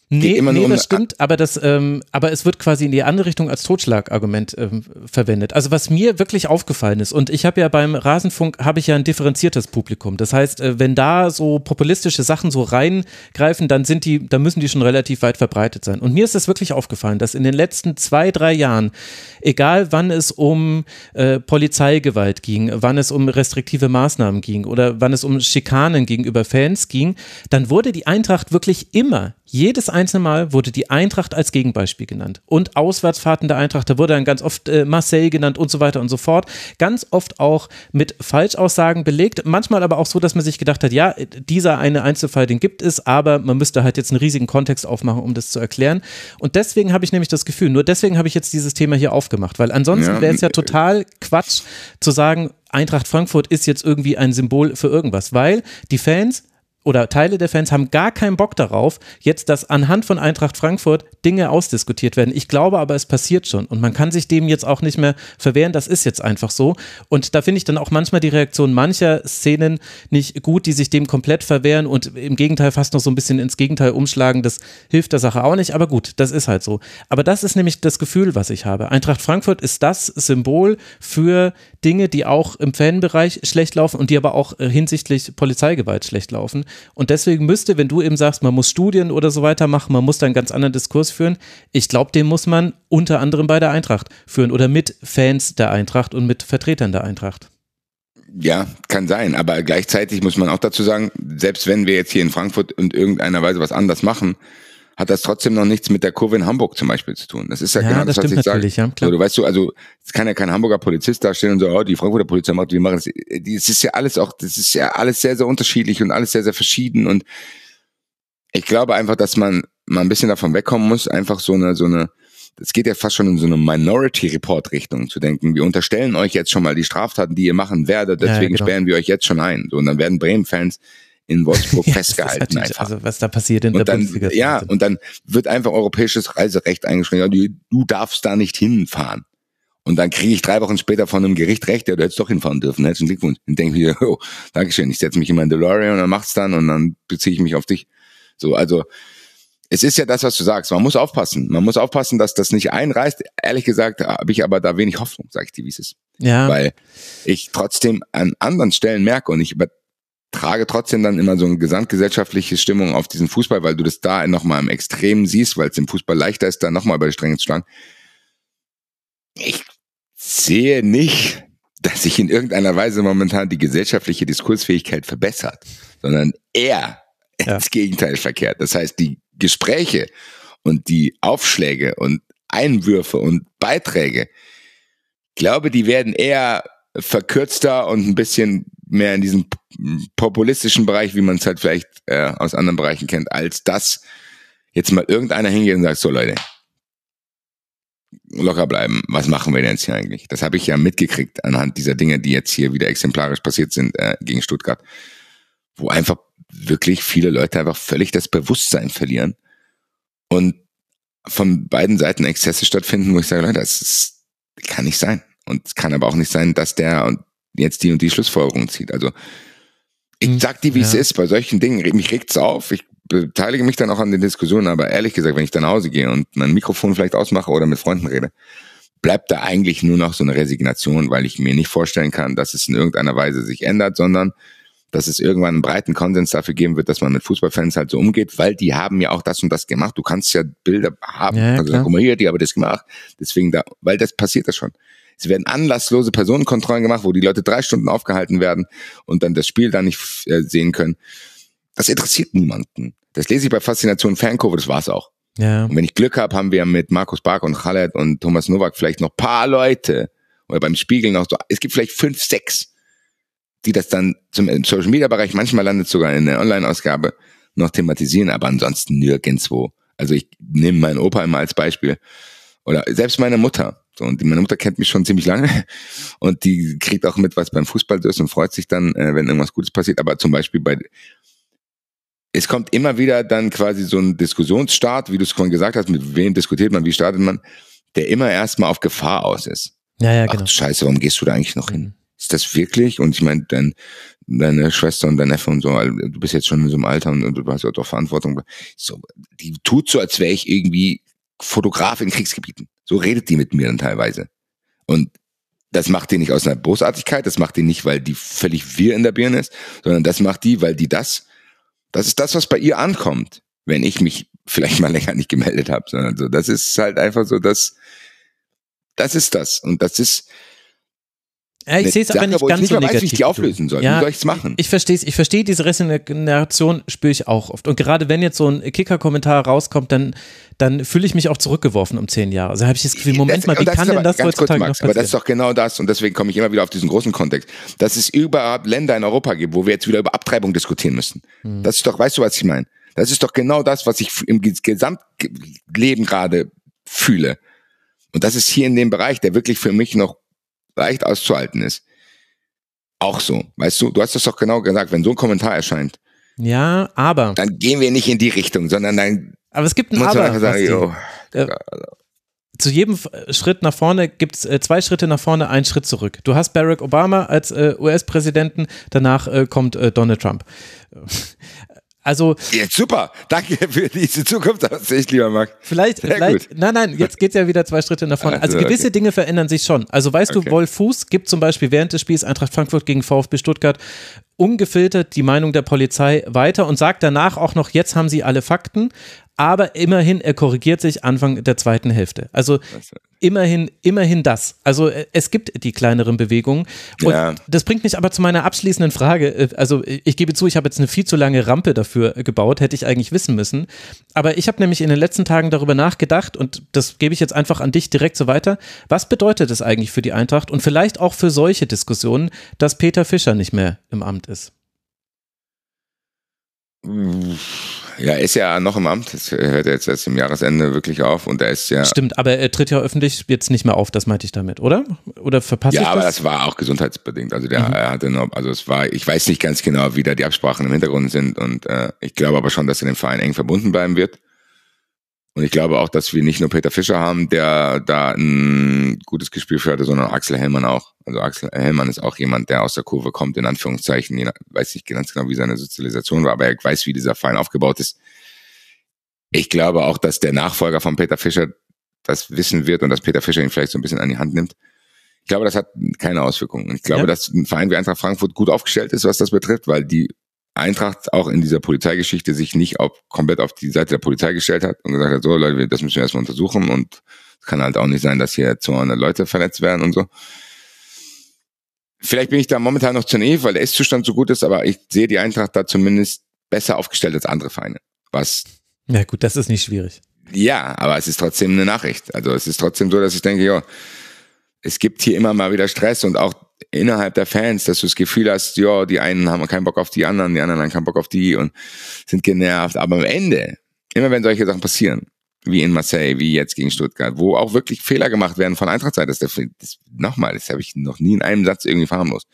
Nee, nee um das stimmt, aber das, ähm, aber es wird quasi in die andere Richtung als Totschlagargument ähm, verwendet. Also was mir wirklich aufgefallen ist, und ich habe ja beim Rasenfunk habe ich ja ein differenziertes Publikum. Das heißt, äh, wenn da so populistische Sachen so reingreifen, dann sind die, dann müssen die schon relativ weit verbreitet sein. Und mir ist es wirklich aufgefallen, dass in den letzten zwei, drei Jahren, egal wann es um äh, Polizeigewalt ging, wann es um restriktive Maßnahmen ging oder wann es um Schikanen gegenüber Fans ging, dann wurde die Eintracht wirklich immer jedes einzelne Mal wurde die Eintracht als Gegenbeispiel genannt. Und Auswärtsfahrten der Eintracht, da wurde dann ganz oft äh, Marseille genannt und so weiter und so fort. Ganz oft auch mit Falschaussagen belegt. Manchmal aber auch so, dass man sich gedacht hat, ja, dieser eine Einzelfall, den gibt es, aber man müsste halt jetzt einen riesigen Kontext aufmachen, um das zu erklären. Und deswegen habe ich nämlich das Gefühl, nur deswegen habe ich jetzt dieses Thema hier aufgemacht, weil ansonsten ja. wäre es ja total Quatsch zu sagen, Eintracht Frankfurt ist jetzt irgendwie ein Symbol für irgendwas, weil die Fans oder Teile der Fans haben gar keinen Bock darauf, jetzt, dass anhand von Eintracht Frankfurt Dinge ausdiskutiert werden. Ich glaube aber, es passiert schon und man kann sich dem jetzt auch nicht mehr verwehren. Das ist jetzt einfach so. Und da finde ich dann auch manchmal die Reaktion mancher Szenen nicht gut, die sich dem komplett verwehren und im Gegenteil fast noch so ein bisschen ins Gegenteil umschlagen. Das hilft der Sache auch nicht. Aber gut, das ist halt so. Aber das ist nämlich das Gefühl, was ich habe. Eintracht Frankfurt ist das Symbol für Dinge, die auch im Fanbereich schlecht laufen und die aber auch äh, hinsichtlich Polizeigewalt schlecht laufen. Und deswegen müsste, wenn du eben sagst, man muss Studien oder so weiter machen, man muss da einen ganz anderen Diskurs führen, ich glaube, den muss man unter anderem bei der Eintracht führen oder mit Fans der Eintracht und mit Vertretern der Eintracht. Ja, kann sein, aber gleichzeitig muss man auch dazu sagen, selbst wenn wir jetzt hier in Frankfurt in irgendeiner Weise was anders machen, hat das trotzdem noch nichts mit der Kurve in Hamburg zum Beispiel zu tun. Das ist ja, ja genau das, das was ich sage. Ja, klar. So, du weißt du, also es kann ja kein Hamburger Polizist dastehen und so, oh, die Frankfurter Polizei macht, die machen das. Das ist ja alles auch, das ist ja alles sehr, sehr unterschiedlich und alles sehr, sehr verschieden. Und ich glaube einfach, dass man mal ein bisschen davon wegkommen muss, einfach so eine, so eine, es geht ja fast schon in so eine Minority Report Richtung zu denken. Wir unterstellen euch jetzt schon mal die Straftaten, die ihr machen werdet, deswegen ja, genau. sperren wir euch jetzt schon ein. So, und dann werden Bremen-Fans in Wolfsburg *laughs* ja, festgehalten einfach. Also was da passiert in und der dann, Bundesliga. Ja, und dann wird einfach europäisches Reiserecht eingeschränkt. Du darfst da nicht hinfahren. Und dann kriege ich drei Wochen später von einem Gericht recht, ja, du hättest doch hinfahren dürfen. Herzlichen Glückwunsch. Und denke ich, *laughs* oh, Dankeschön, ich setze mich in mein DeLorean und dann macht's dann und dann beziehe ich mich auf dich. So, also es ist ja das, was du sagst. Man muss aufpassen. Man muss aufpassen, dass das nicht einreißt. Ehrlich gesagt habe ich aber da wenig Hoffnung, sage ich dir, wie es ist. Ja. Weil ich trotzdem an anderen Stellen merke und ich über trage trotzdem dann immer so eine gesamtgesellschaftliche Stimmung auf diesen Fußball, weil du das da nochmal im Extrem siehst, weil es im Fußball leichter ist, da nochmal über die Stränge zu schlagen. Ich sehe nicht dass sich in irgendeiner Weise momentan die gesellschaftliche Diskursfähigkeit verbessert, sondern eher ja. ins Gegenteil verkehrt. Das heißt, die Gespräche und die Aufschläge und Einwürfe und Beiträge, glaube, die werden eher verkürzter und ein bisschen mehr in diesem populistischen Bereich, wie man es halt vielleicht äh, aus anderen Bereichen kennt, als dass jetzt mal irgendeiner hingeht und sagt, so Leute, locker bleiben, was machen wir denn jetzt hier eigentlich? Das habe ich ja mitgekriegt anhand dieser Dinge, die jetzt hier wieder exemplarisch passiert sind äh, gegen Stuttgart, wo einfach wirklich viele Leute einfach völlig das Bewusstsein verlieren und von beiden Seiten Exzesse stattfinden, wo ich sage, Leute, das ist, kann nicht sein. Und es kann aber auch nicht sein, dass der jetzt die und die Schlussfolgerung zieht. Also ich hm, sag dir, wie ja. es ist, bei solchen Dingen, mich regt's auf, ich beteilige mich dann auch an den Diskussionen, aber ehrlich gesagt, wenn ich dann nach Hause gehe und mein Mikrofon vielleicht ausmache oder mit Freunden rede, bleibt da eigentlich nur noch so eine Resignation, weil ich mir nicht vorstellen kann, dass es in irgendeiner Weise sich ändert, sondern dass es irgendwann einen breiten Konsens dafür geben wird, dass man mit Fußballfans halt so umgeht, weil die haben ja auch das und das gemacht. Du kannst ja Bilder haben, ja, also guck mal hier, die haben das gemacht. Deswegen da, weil das passiert das schon. Es werden anlasslose Personenkontrollen gemacht, wo die Leute drei Stunden aufgehalten werden und dann das Spiel dann nicht äh, sehen können. Das interessiert niemanden. Das lese ich bei Faszination Fankurve, das war's auch. Ja. Und wenn ich Glück habe, haben wir mit Markus Bark und Khaled und Thomas Nowak vielleicht noch paar Leute oder beim Spiegel noch so, es gibt vielleicht fünf, sechs, die das dann zum Social Media Bereich, manchmal landet sogar in der Online-Ausgabe, noch thematisieren, aber ansonsten nirgendwo. Also ich nehme meinen Opa immer als Beispiel. Oder selbst meine Mutter. Und meine Mutter kennt mich schon ziemlich lange und die kriegt auch mit, was beim Fußball ist und freut sich dann, äh, wenn irgendwas Gutes passiert. Aber zum Beispiel bei es kommt immer wieder dann quasi so ein Diskussionsstart, wie du es vorhin gesagt hast, mit wem diskutiert man, wie startet man, der immer erstmal auf Gefahr aus ist. Ja, ja, genau. Ach, Scheiße, warum gehst du da eigentlich noch hin? Mhm. Ist das wirklich? Und ich meine, dein, deine Schwester und dein Neffe und so, du bist jetzt schon in so einem Alter und, und du hast ja doch Verantwortung. So, die tut so, als wäre ich irgendwie Fotograf in Kriegsgebieten. So redet die mit mir dann teilweise. Und das macht die nicht aus einer Bosartigkeit, das macht die nicht, weil die völlig wir in der Birne ist, sondern das macht die, weil die das, das ist das, was bei ihr ankommt, wenn ich mich vielleicht mal *laughs* länger nicht gemeldet habe, sondern so, das ist halt einfach so, das, das ist das. Und das ist, ja, ich sehe es aber nicht ganz nicht so negativ. Weiß, wie ich die auflösen soll. Ja, wie soll ich es machen? Ich, ich verstehe es. Ich verstehe diese Resignation, spüre ich auch oft. Und gerade wenn jetzt so ein Kicker-Kommentar rauskommt, dann, dann fühle ich mich auch zurückgeworfen um zehn Jahre. Also habe ich das Gefühl, Moment das, mal, wie kann denn das heutzutage kurz, Max, Aber das ist doch genau das. Und deswegen komme ich immer wieder auf diesen großen Kontext. Dass es überhaupt Länder in Europa gibt, wo wir jetzt wieder über Abtreibung diskutieren müssen. Hm. Das ist doch, weißt du, was ich meine? Das ist doch genau das, was ich im Gesamtleben gerade fühle. Und das ist hier in dem Bereich, der wirklich für mich noch leicht auszuhalten ist. Auch so. Weißt du, du hast das doch genau gesagt, wenn so ein Kommentar erscheint. Ja, aber. Dann gehen wir nicht in die Richtung, sondern dann. Aber es gibt ein Aber. Sagen, yo, äh, zu jedem Schritt nach vorne gibt es äh, zwei Schritte nach vorne, einen Schritt zurück. Du hast Barack Obama als äh, US-Präsidenten, danach äh, kommt äh, Donald Trump. Also jetzt super, danke für diese Zukunftsaufsicht, lieber Marc. Vielleicht, Sehr vielleicht, gut. nein, nein, jetzt geht's ja wieder zwei Schritte nach vorne. Also, also gewisse okay. Dinge verändern sich schon. Also weißt okay. du, Wolf Fuß gibt zum Beispiel während des Spiels Eintracht Frankfurt gegen VfB Stuttgart ungefiltert die Meinung der Polizei weiter und sagt danach auch noch, jetzt haben sie alle Fakten, aber immerhin, er korrigiert sich Anfang der zweiten Hälfte. Also immerhin, immerhin das. Also äh, es gibt die kleineren Bewegungen. Und ja. das bringt mich aber zu meiner abschließenden Frage. Äh, also ich gebe zu, ich habe jetzt eine viel zu lange Rampe dafür gebaut, hätte ich eigentlich wissen müssen. Aber ich habe nämlich in den letzten Tagen darüber nachgedacht und das gebe ich jetzt einfach an dich direkt so weiter. Was bedeutet es eigentlich für die Eintracht und vielleicht auch für solche Diskussionen, dass Peter Fischer nicht mehr im Amt ist? Ja, er ist ja noch im Amt. Das hört jetzt erst im Jahresende wirklich auf und er ist ja. Stimmt, aber er tritt ja öffentlich jetzt nicht mehr auf, das meinte ich damit, oder? Oder verpasst ja, ich das? Ja, aber das war auch gesundheitsbedingt. Also der, mhm. er hatte noch, also es war, ich weiß nicht ganz genau, wie da die Absprachen im Hintergrund sind und äh, ich glaube aber schon, dass er dem Verein eng verbunden bleiben wird. Und ich glaube auch, dass wir nicht nur Peter Fischer haben, der da ein gutes Gespür für hatte, sondern Axel Hellmann auch. Also Axel Hellmann ist auch jemand, der aus der Kurve kommt, in Anführungszeichen. Ich weiß nicht ganz genau, wie seine Sozialisation war, aber er weiß, wie dieser Verein aufgebaut ist. Ich glaube auch, dass der Nachfolger von Peter Fischer das wissen wird und dass Peter Fischer ihn vielleicht so ein bisschen an die Hand nimmt. Ich glaube, das hat keine Auswirkungen. Ich glaube, ja. dass ein Verein wie Eintracht Frankfurt gut aufgestellt ist, was das betrifft, weil die Eintracht auch in dieser Polizeigeschichte sich nicht auf, komplett auf die Seite der Polizei gestellt hat und gesagt hat, so Leute, das müssen wir erstmal untersuchen und es kann halt auch nicht sein, dass hier 200 Leute verletzt werden und so. vielleicht bin ich da momentan noch zu naiv, weil der Ist-Zustand so gut ist, aber ich sehe die Eintracht da zumindest besser aufgestellt als andere Vereine. Was Ja gut, das ist nicht schwierig. ja, aber es ist trotzdem eine Nachricht. Also es ist trotzdem so, dass ich denke, ja, es gibt hier immer mal wieder Stress und auch innerhalb der Fans, dass du das Gefühl hast, ja, die einen haben keinen Bock auf die anderen, die anderen haben keinen Bock auf die und sind genervt. Aber am Ende, immer wenn solche Sachen passieren, wie in Marseille, wie jetzt gegen Stuttgart, wo auch wirklich Fehler gemacht werden von Eintrachtseite, das, das, nochmal, das habe ich noch nie in einem Satz irgendwie verharmlos.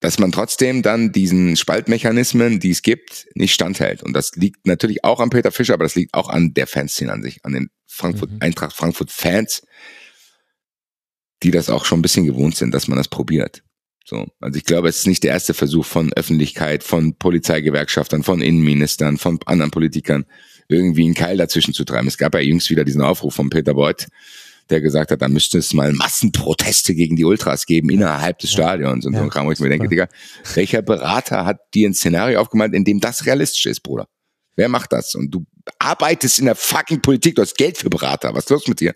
Dass man trotzdem dann diesen Spaltmechanismen, die es gibt, nicht standhält. Und das liegt natürlich auch an Peter Fischer, aber das liegt auch an der Fanszene an sich, an den Frankfurt, Mhm. Eintracht Frankfurt Fans, die das auch schon ein bisschen gewohnt sind, dass man das probiert. So. Also ich glaube, es ist nicht der erste Versuch von Öffentlichkeit, von Polizeigewerkschaftern, von Innenministern, von anderen Politikern, irgendwie einen Keil dazwischen zu treiben. Es gab ja jüngst wieder diesen Aufruf von Peter Beuth, der gesagt hat, da müsste es mal Massenproteste gegen die Ultras geben innerhalb des Stadions und Ja, so Kram, wo ich mir denke. Digga, welcher Berater hat dir ein Szenario aufgemalt, in dem das realistisch ist, Bruder? Wer macht das? Und du arbeitest in der fucking Politik, du hast Geld für Berater. Was ist los mit dir?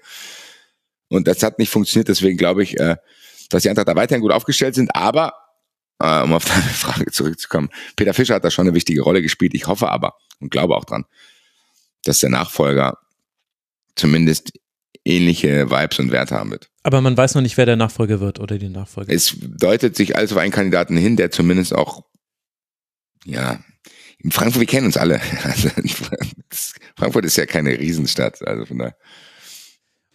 Und das hat nicht funktioniert, deswegen glaube ich, äh, dass die Eintracht da weiterhin gut aufgestellt sind, aber äh, um auf deine *laughs* Frage zurückzukommen, Peter Fischer hat da schon eine wichtige Rolle gespielt. Ich hoffe aber und glaube auch dran, dass der Nachfolger zumindest ähnliche Vibes und Werte haben wird. Aber man weiß noch nicht, wer der Nachfolger wird oder die Nachfolger. Es deutet sich alles auf einen Kandidaten hin, der zumindest auch, ja, in Frankfurt, wir kennen uns alle. *laughs* Also, Frankfurt ist ja keine Riesenstadt, also von daher.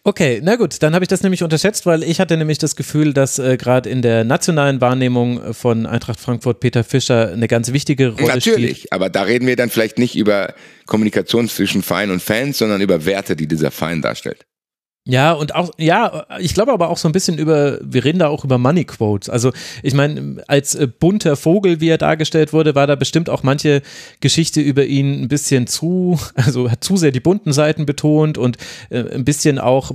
Okay, na gut, dann habe ich das nämlich unterschätzt, weil ich hatte nämlich das Gefühl, dass äh, gerade in der nationalen Wahrnehmung von Eintracht Frankfurt Peter Fischer eine ganz wichtige Rolle spielt. Natürlich, aber da reden wir dann vielleicht nicht über Kommunikation zwischen Verein und Fans, sondern über Werte, die dieser Verein darstellt. Ja, und auch, ja, ich glaube aber auch so ein bisschen über, wir reden da auch über Money Quotes. Also, ich meine, als äh, bunter Vogel, wie er dargestellt wurde, war da bestimmt auch manche Geschichte über ihn ein bisschen zu, *laughs* also hat zu sehr die bunten Seiten betont und äh, ein bisschen auch,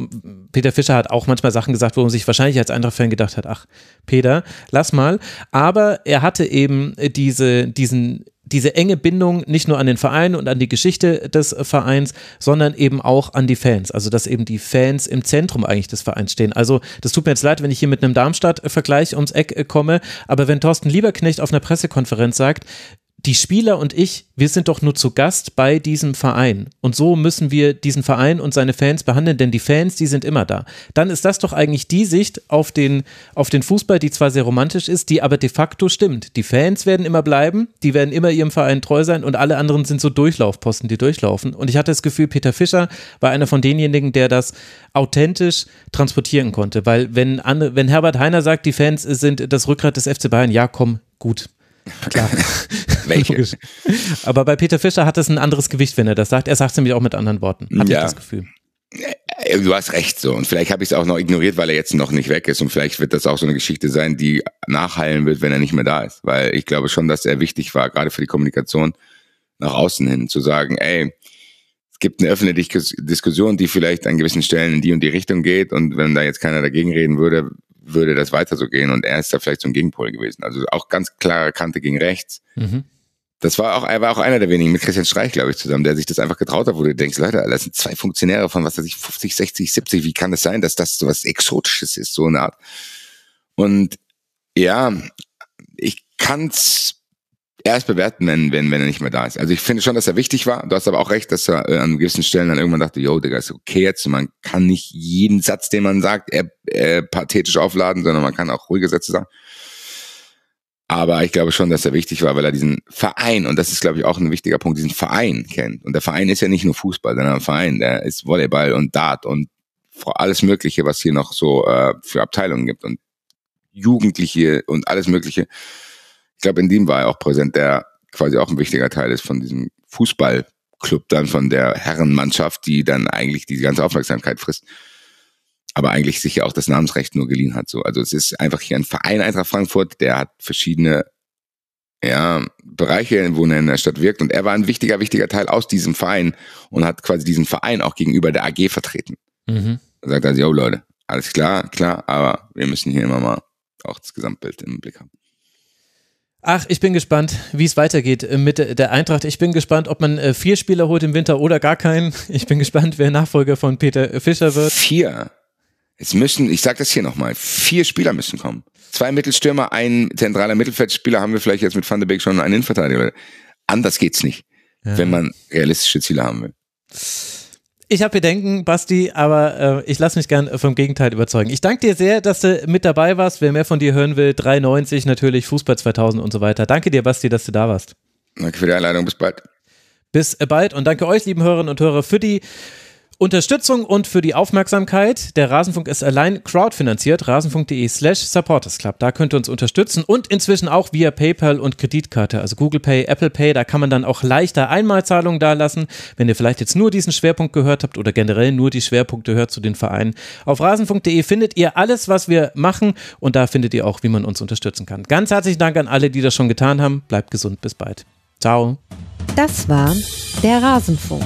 Peter Fischer hat auch manchmal Sachen gesagt, wo man sich wahrscheinlich als Eintracht-Fan gedacht hat, ach, Peter, lass mal. Aber er hatte eben äh, diese, diesen, diese enge Bindung nicht nur an den Verein und an die Geschichte des Vereins, sondern eben auch an die Fans. Also, dass eben die Fans im Zentrum eigentlich des Vereins stehen. Also, das tut mir jetzt leid, wenn ich hier mit einem Darmstadt-Vergleich ums Eck äh, komme, aber wenn Thorsten Lieberknecht auf einer Pressekonferenz sagt, die Spieler und ich, wir sind doch nur zu Gast bei diesem Verein. Und so müssen wir diesen Verein und seine Fans behandeln, denn die Fans, die sind immer da. Dann ist das doch eigentlich die Sicht auf den, auf den Fußball, die zwar sehr romantisch ist, die aber de facto stimmt. Die Fans werden immer bleiben, die werden immer ihrem Verein treu sein und alle anderen sind so Durchlaufposten, die durchlaufen. Und ich hatte das Gefühl, Peter Fischer war einer von denjenigen, der das authentisch transportieren konnte. Weil wenn, wenn Herbert Heiner sagt, die Fans sind das Rückgrat des FC Bayern, ja komm, gut. Klar. *laughs* Welche? Aber bei Peter Fischer hat es ein anderes Gewicht, wenn er das sagt. Er sagt es nämlich auch mit anderen Worten. Hatte Ja. ich das Gefühl. Äh, Du hast recht so. Und vielleicht habe ich es auch noch ignoriert, weil er jetzt noch nicht weg ist. Und vielleicht wird das auch so eine Geschichte sein, die nachhallen wird, wenn er nicht mehr da ist. Weil ich glaube schon, dass er wichtig war, gerade für die Kommunikation nach außen hin, zu sagen, ey, es gibt eine öffentliche Dis- Diskussion, die vielleicht an gewissen Stellen in die und die Richtung geht. Und wenn da jetzt keiner dagegen reden würde, würde das weiter so gehen. Und er ist da vielleicht so ein Gegenpol gewesen. Also auch ganz klare Kante gegen rechts. Mhm. Das war auch, er war auch einer der wenigen mit Christian Streich, glaube ich, zusammen, der sich das einfach getraut hat, wo du denkst, Leute, das sind zwei Funktionäre von was weiß ich, 50, 60, 70, wie kann es sein, dass das so was Exotisches ist, so eine Art. Und ja, ich kann's erst bewerten, wenn, wenn, wenn er nicht mehr da ist. Also ich finde schon, dass er wichtig war. Du hast aber auch recht, dass er äh, an gewissen Stellen dann irgendwann dachte, yo, Digga, ist okay jetzt. Man kann nicht jeden Satz, den man sagt, äh, äh, pathetisch aufladen, sondern man kann auch ruhige Sätze sagen. Aber ich glaube schon, dass er wichtig war, weil er diesen Verein, und das ist, glaube ich, auch ein wichtiger Punkt, diesen Verein kennt. Und der Verein ist ja nicht nur Fußball, sondern ein Verein, der ist Volleyball und Dart und alles Mögliche, was hier noch so äh, für Abteilungen gibt und Jugendliche und alles Mögliche. Ich glaube, in dem war er auch präsent, der quasi auch ein wichtiger Teil ist von diesem Fußballclub dann, von der Herrenmannschaft, die dann eigentlich diese ganze Aufmerksamkeit frisst aber eigentlich sich ja auch das Namensrecht nur geliehen hat. So. Also es ist einfach hier ein Verein Eintracht Frankfurt, der hat verschiedene ja, Bereiche, wo er in der Stadt wirkt. Und er war ein wichtiger, wichtiger Teil aus diesem Verein und hat quasi diesen Verein auch gegenüber der AG vertreten. Mhm. Er sagt also, yo Leute, alles klar, klar, aber wir müssen hier immer mal auch das Gesamtbild im Blick haben. Ach, ich bin gespannt, wie es weitergeht äh, mit der Eintracht. Ich bin gespannt, ob man äh, vier Spieler holt im Winter oder gar keinen. Ich bin gespannt, wer Nachfolger von Peter Fischer wird. Vier. Es müssen, ich sag das hier nochmal, vier Spieler müssen kommen. Zwei Mittelstürmer, ein zentraler Mittelfeldspieler haben wir vielleicht jetzt mit Van de Beek schon einen Innenverteidiger. Anders geht's nicht, ja. wenn man realistische Ziele haben will. Ich habe Bedenken, Basti, aber äh, ich lasse mich gern vom Gegenteil überzeugen. Ich danke dir sehr, dass du mit dabei warst. Wer mehr von dir hören will, 390 natürlich, Fußball 2000 und so weiter. Danke dir, Basti, dass du da warst. Danke für die Einladung. Bis bald. Bis bald und danke euch, lieben Hörerinnen und Hörer, für die Unterstützung und für die Aufmerksamkeit. Der Rasenfunk ist allein crowdfinanziert. Rasenfunk.de slash supportersclub. Da könnt ihr uns unterstützen und inzwischen auch via PayPal und Kreditkarte, also Google Pay, Apple Pay. Da kann man dann auch leichter Einmalzahlungen dalassen. Wenn ihr vielleicht jetzt nur diesen Schwerpunkt gehört habt oder generell nur die Schwerpunkte hört zu den Vereinen. Auf rasenfunk.de findet ihr alles, was wir machen und da findet ihr auch, wie man uns unterstützen kann. Ganz herzlichen Dank an alle, die das schon getan haben. Bleibt gesund. Bis bald. Ciao. Das war der Rasenfunk.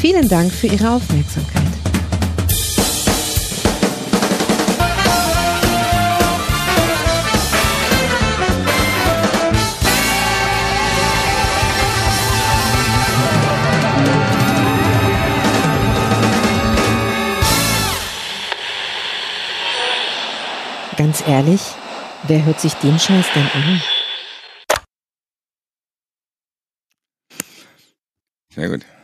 Vielen Dank für Ihre Aufmerksamkeit. Ganz ehrlich, wer hört sich den Scheiß denn an? Sehr gut.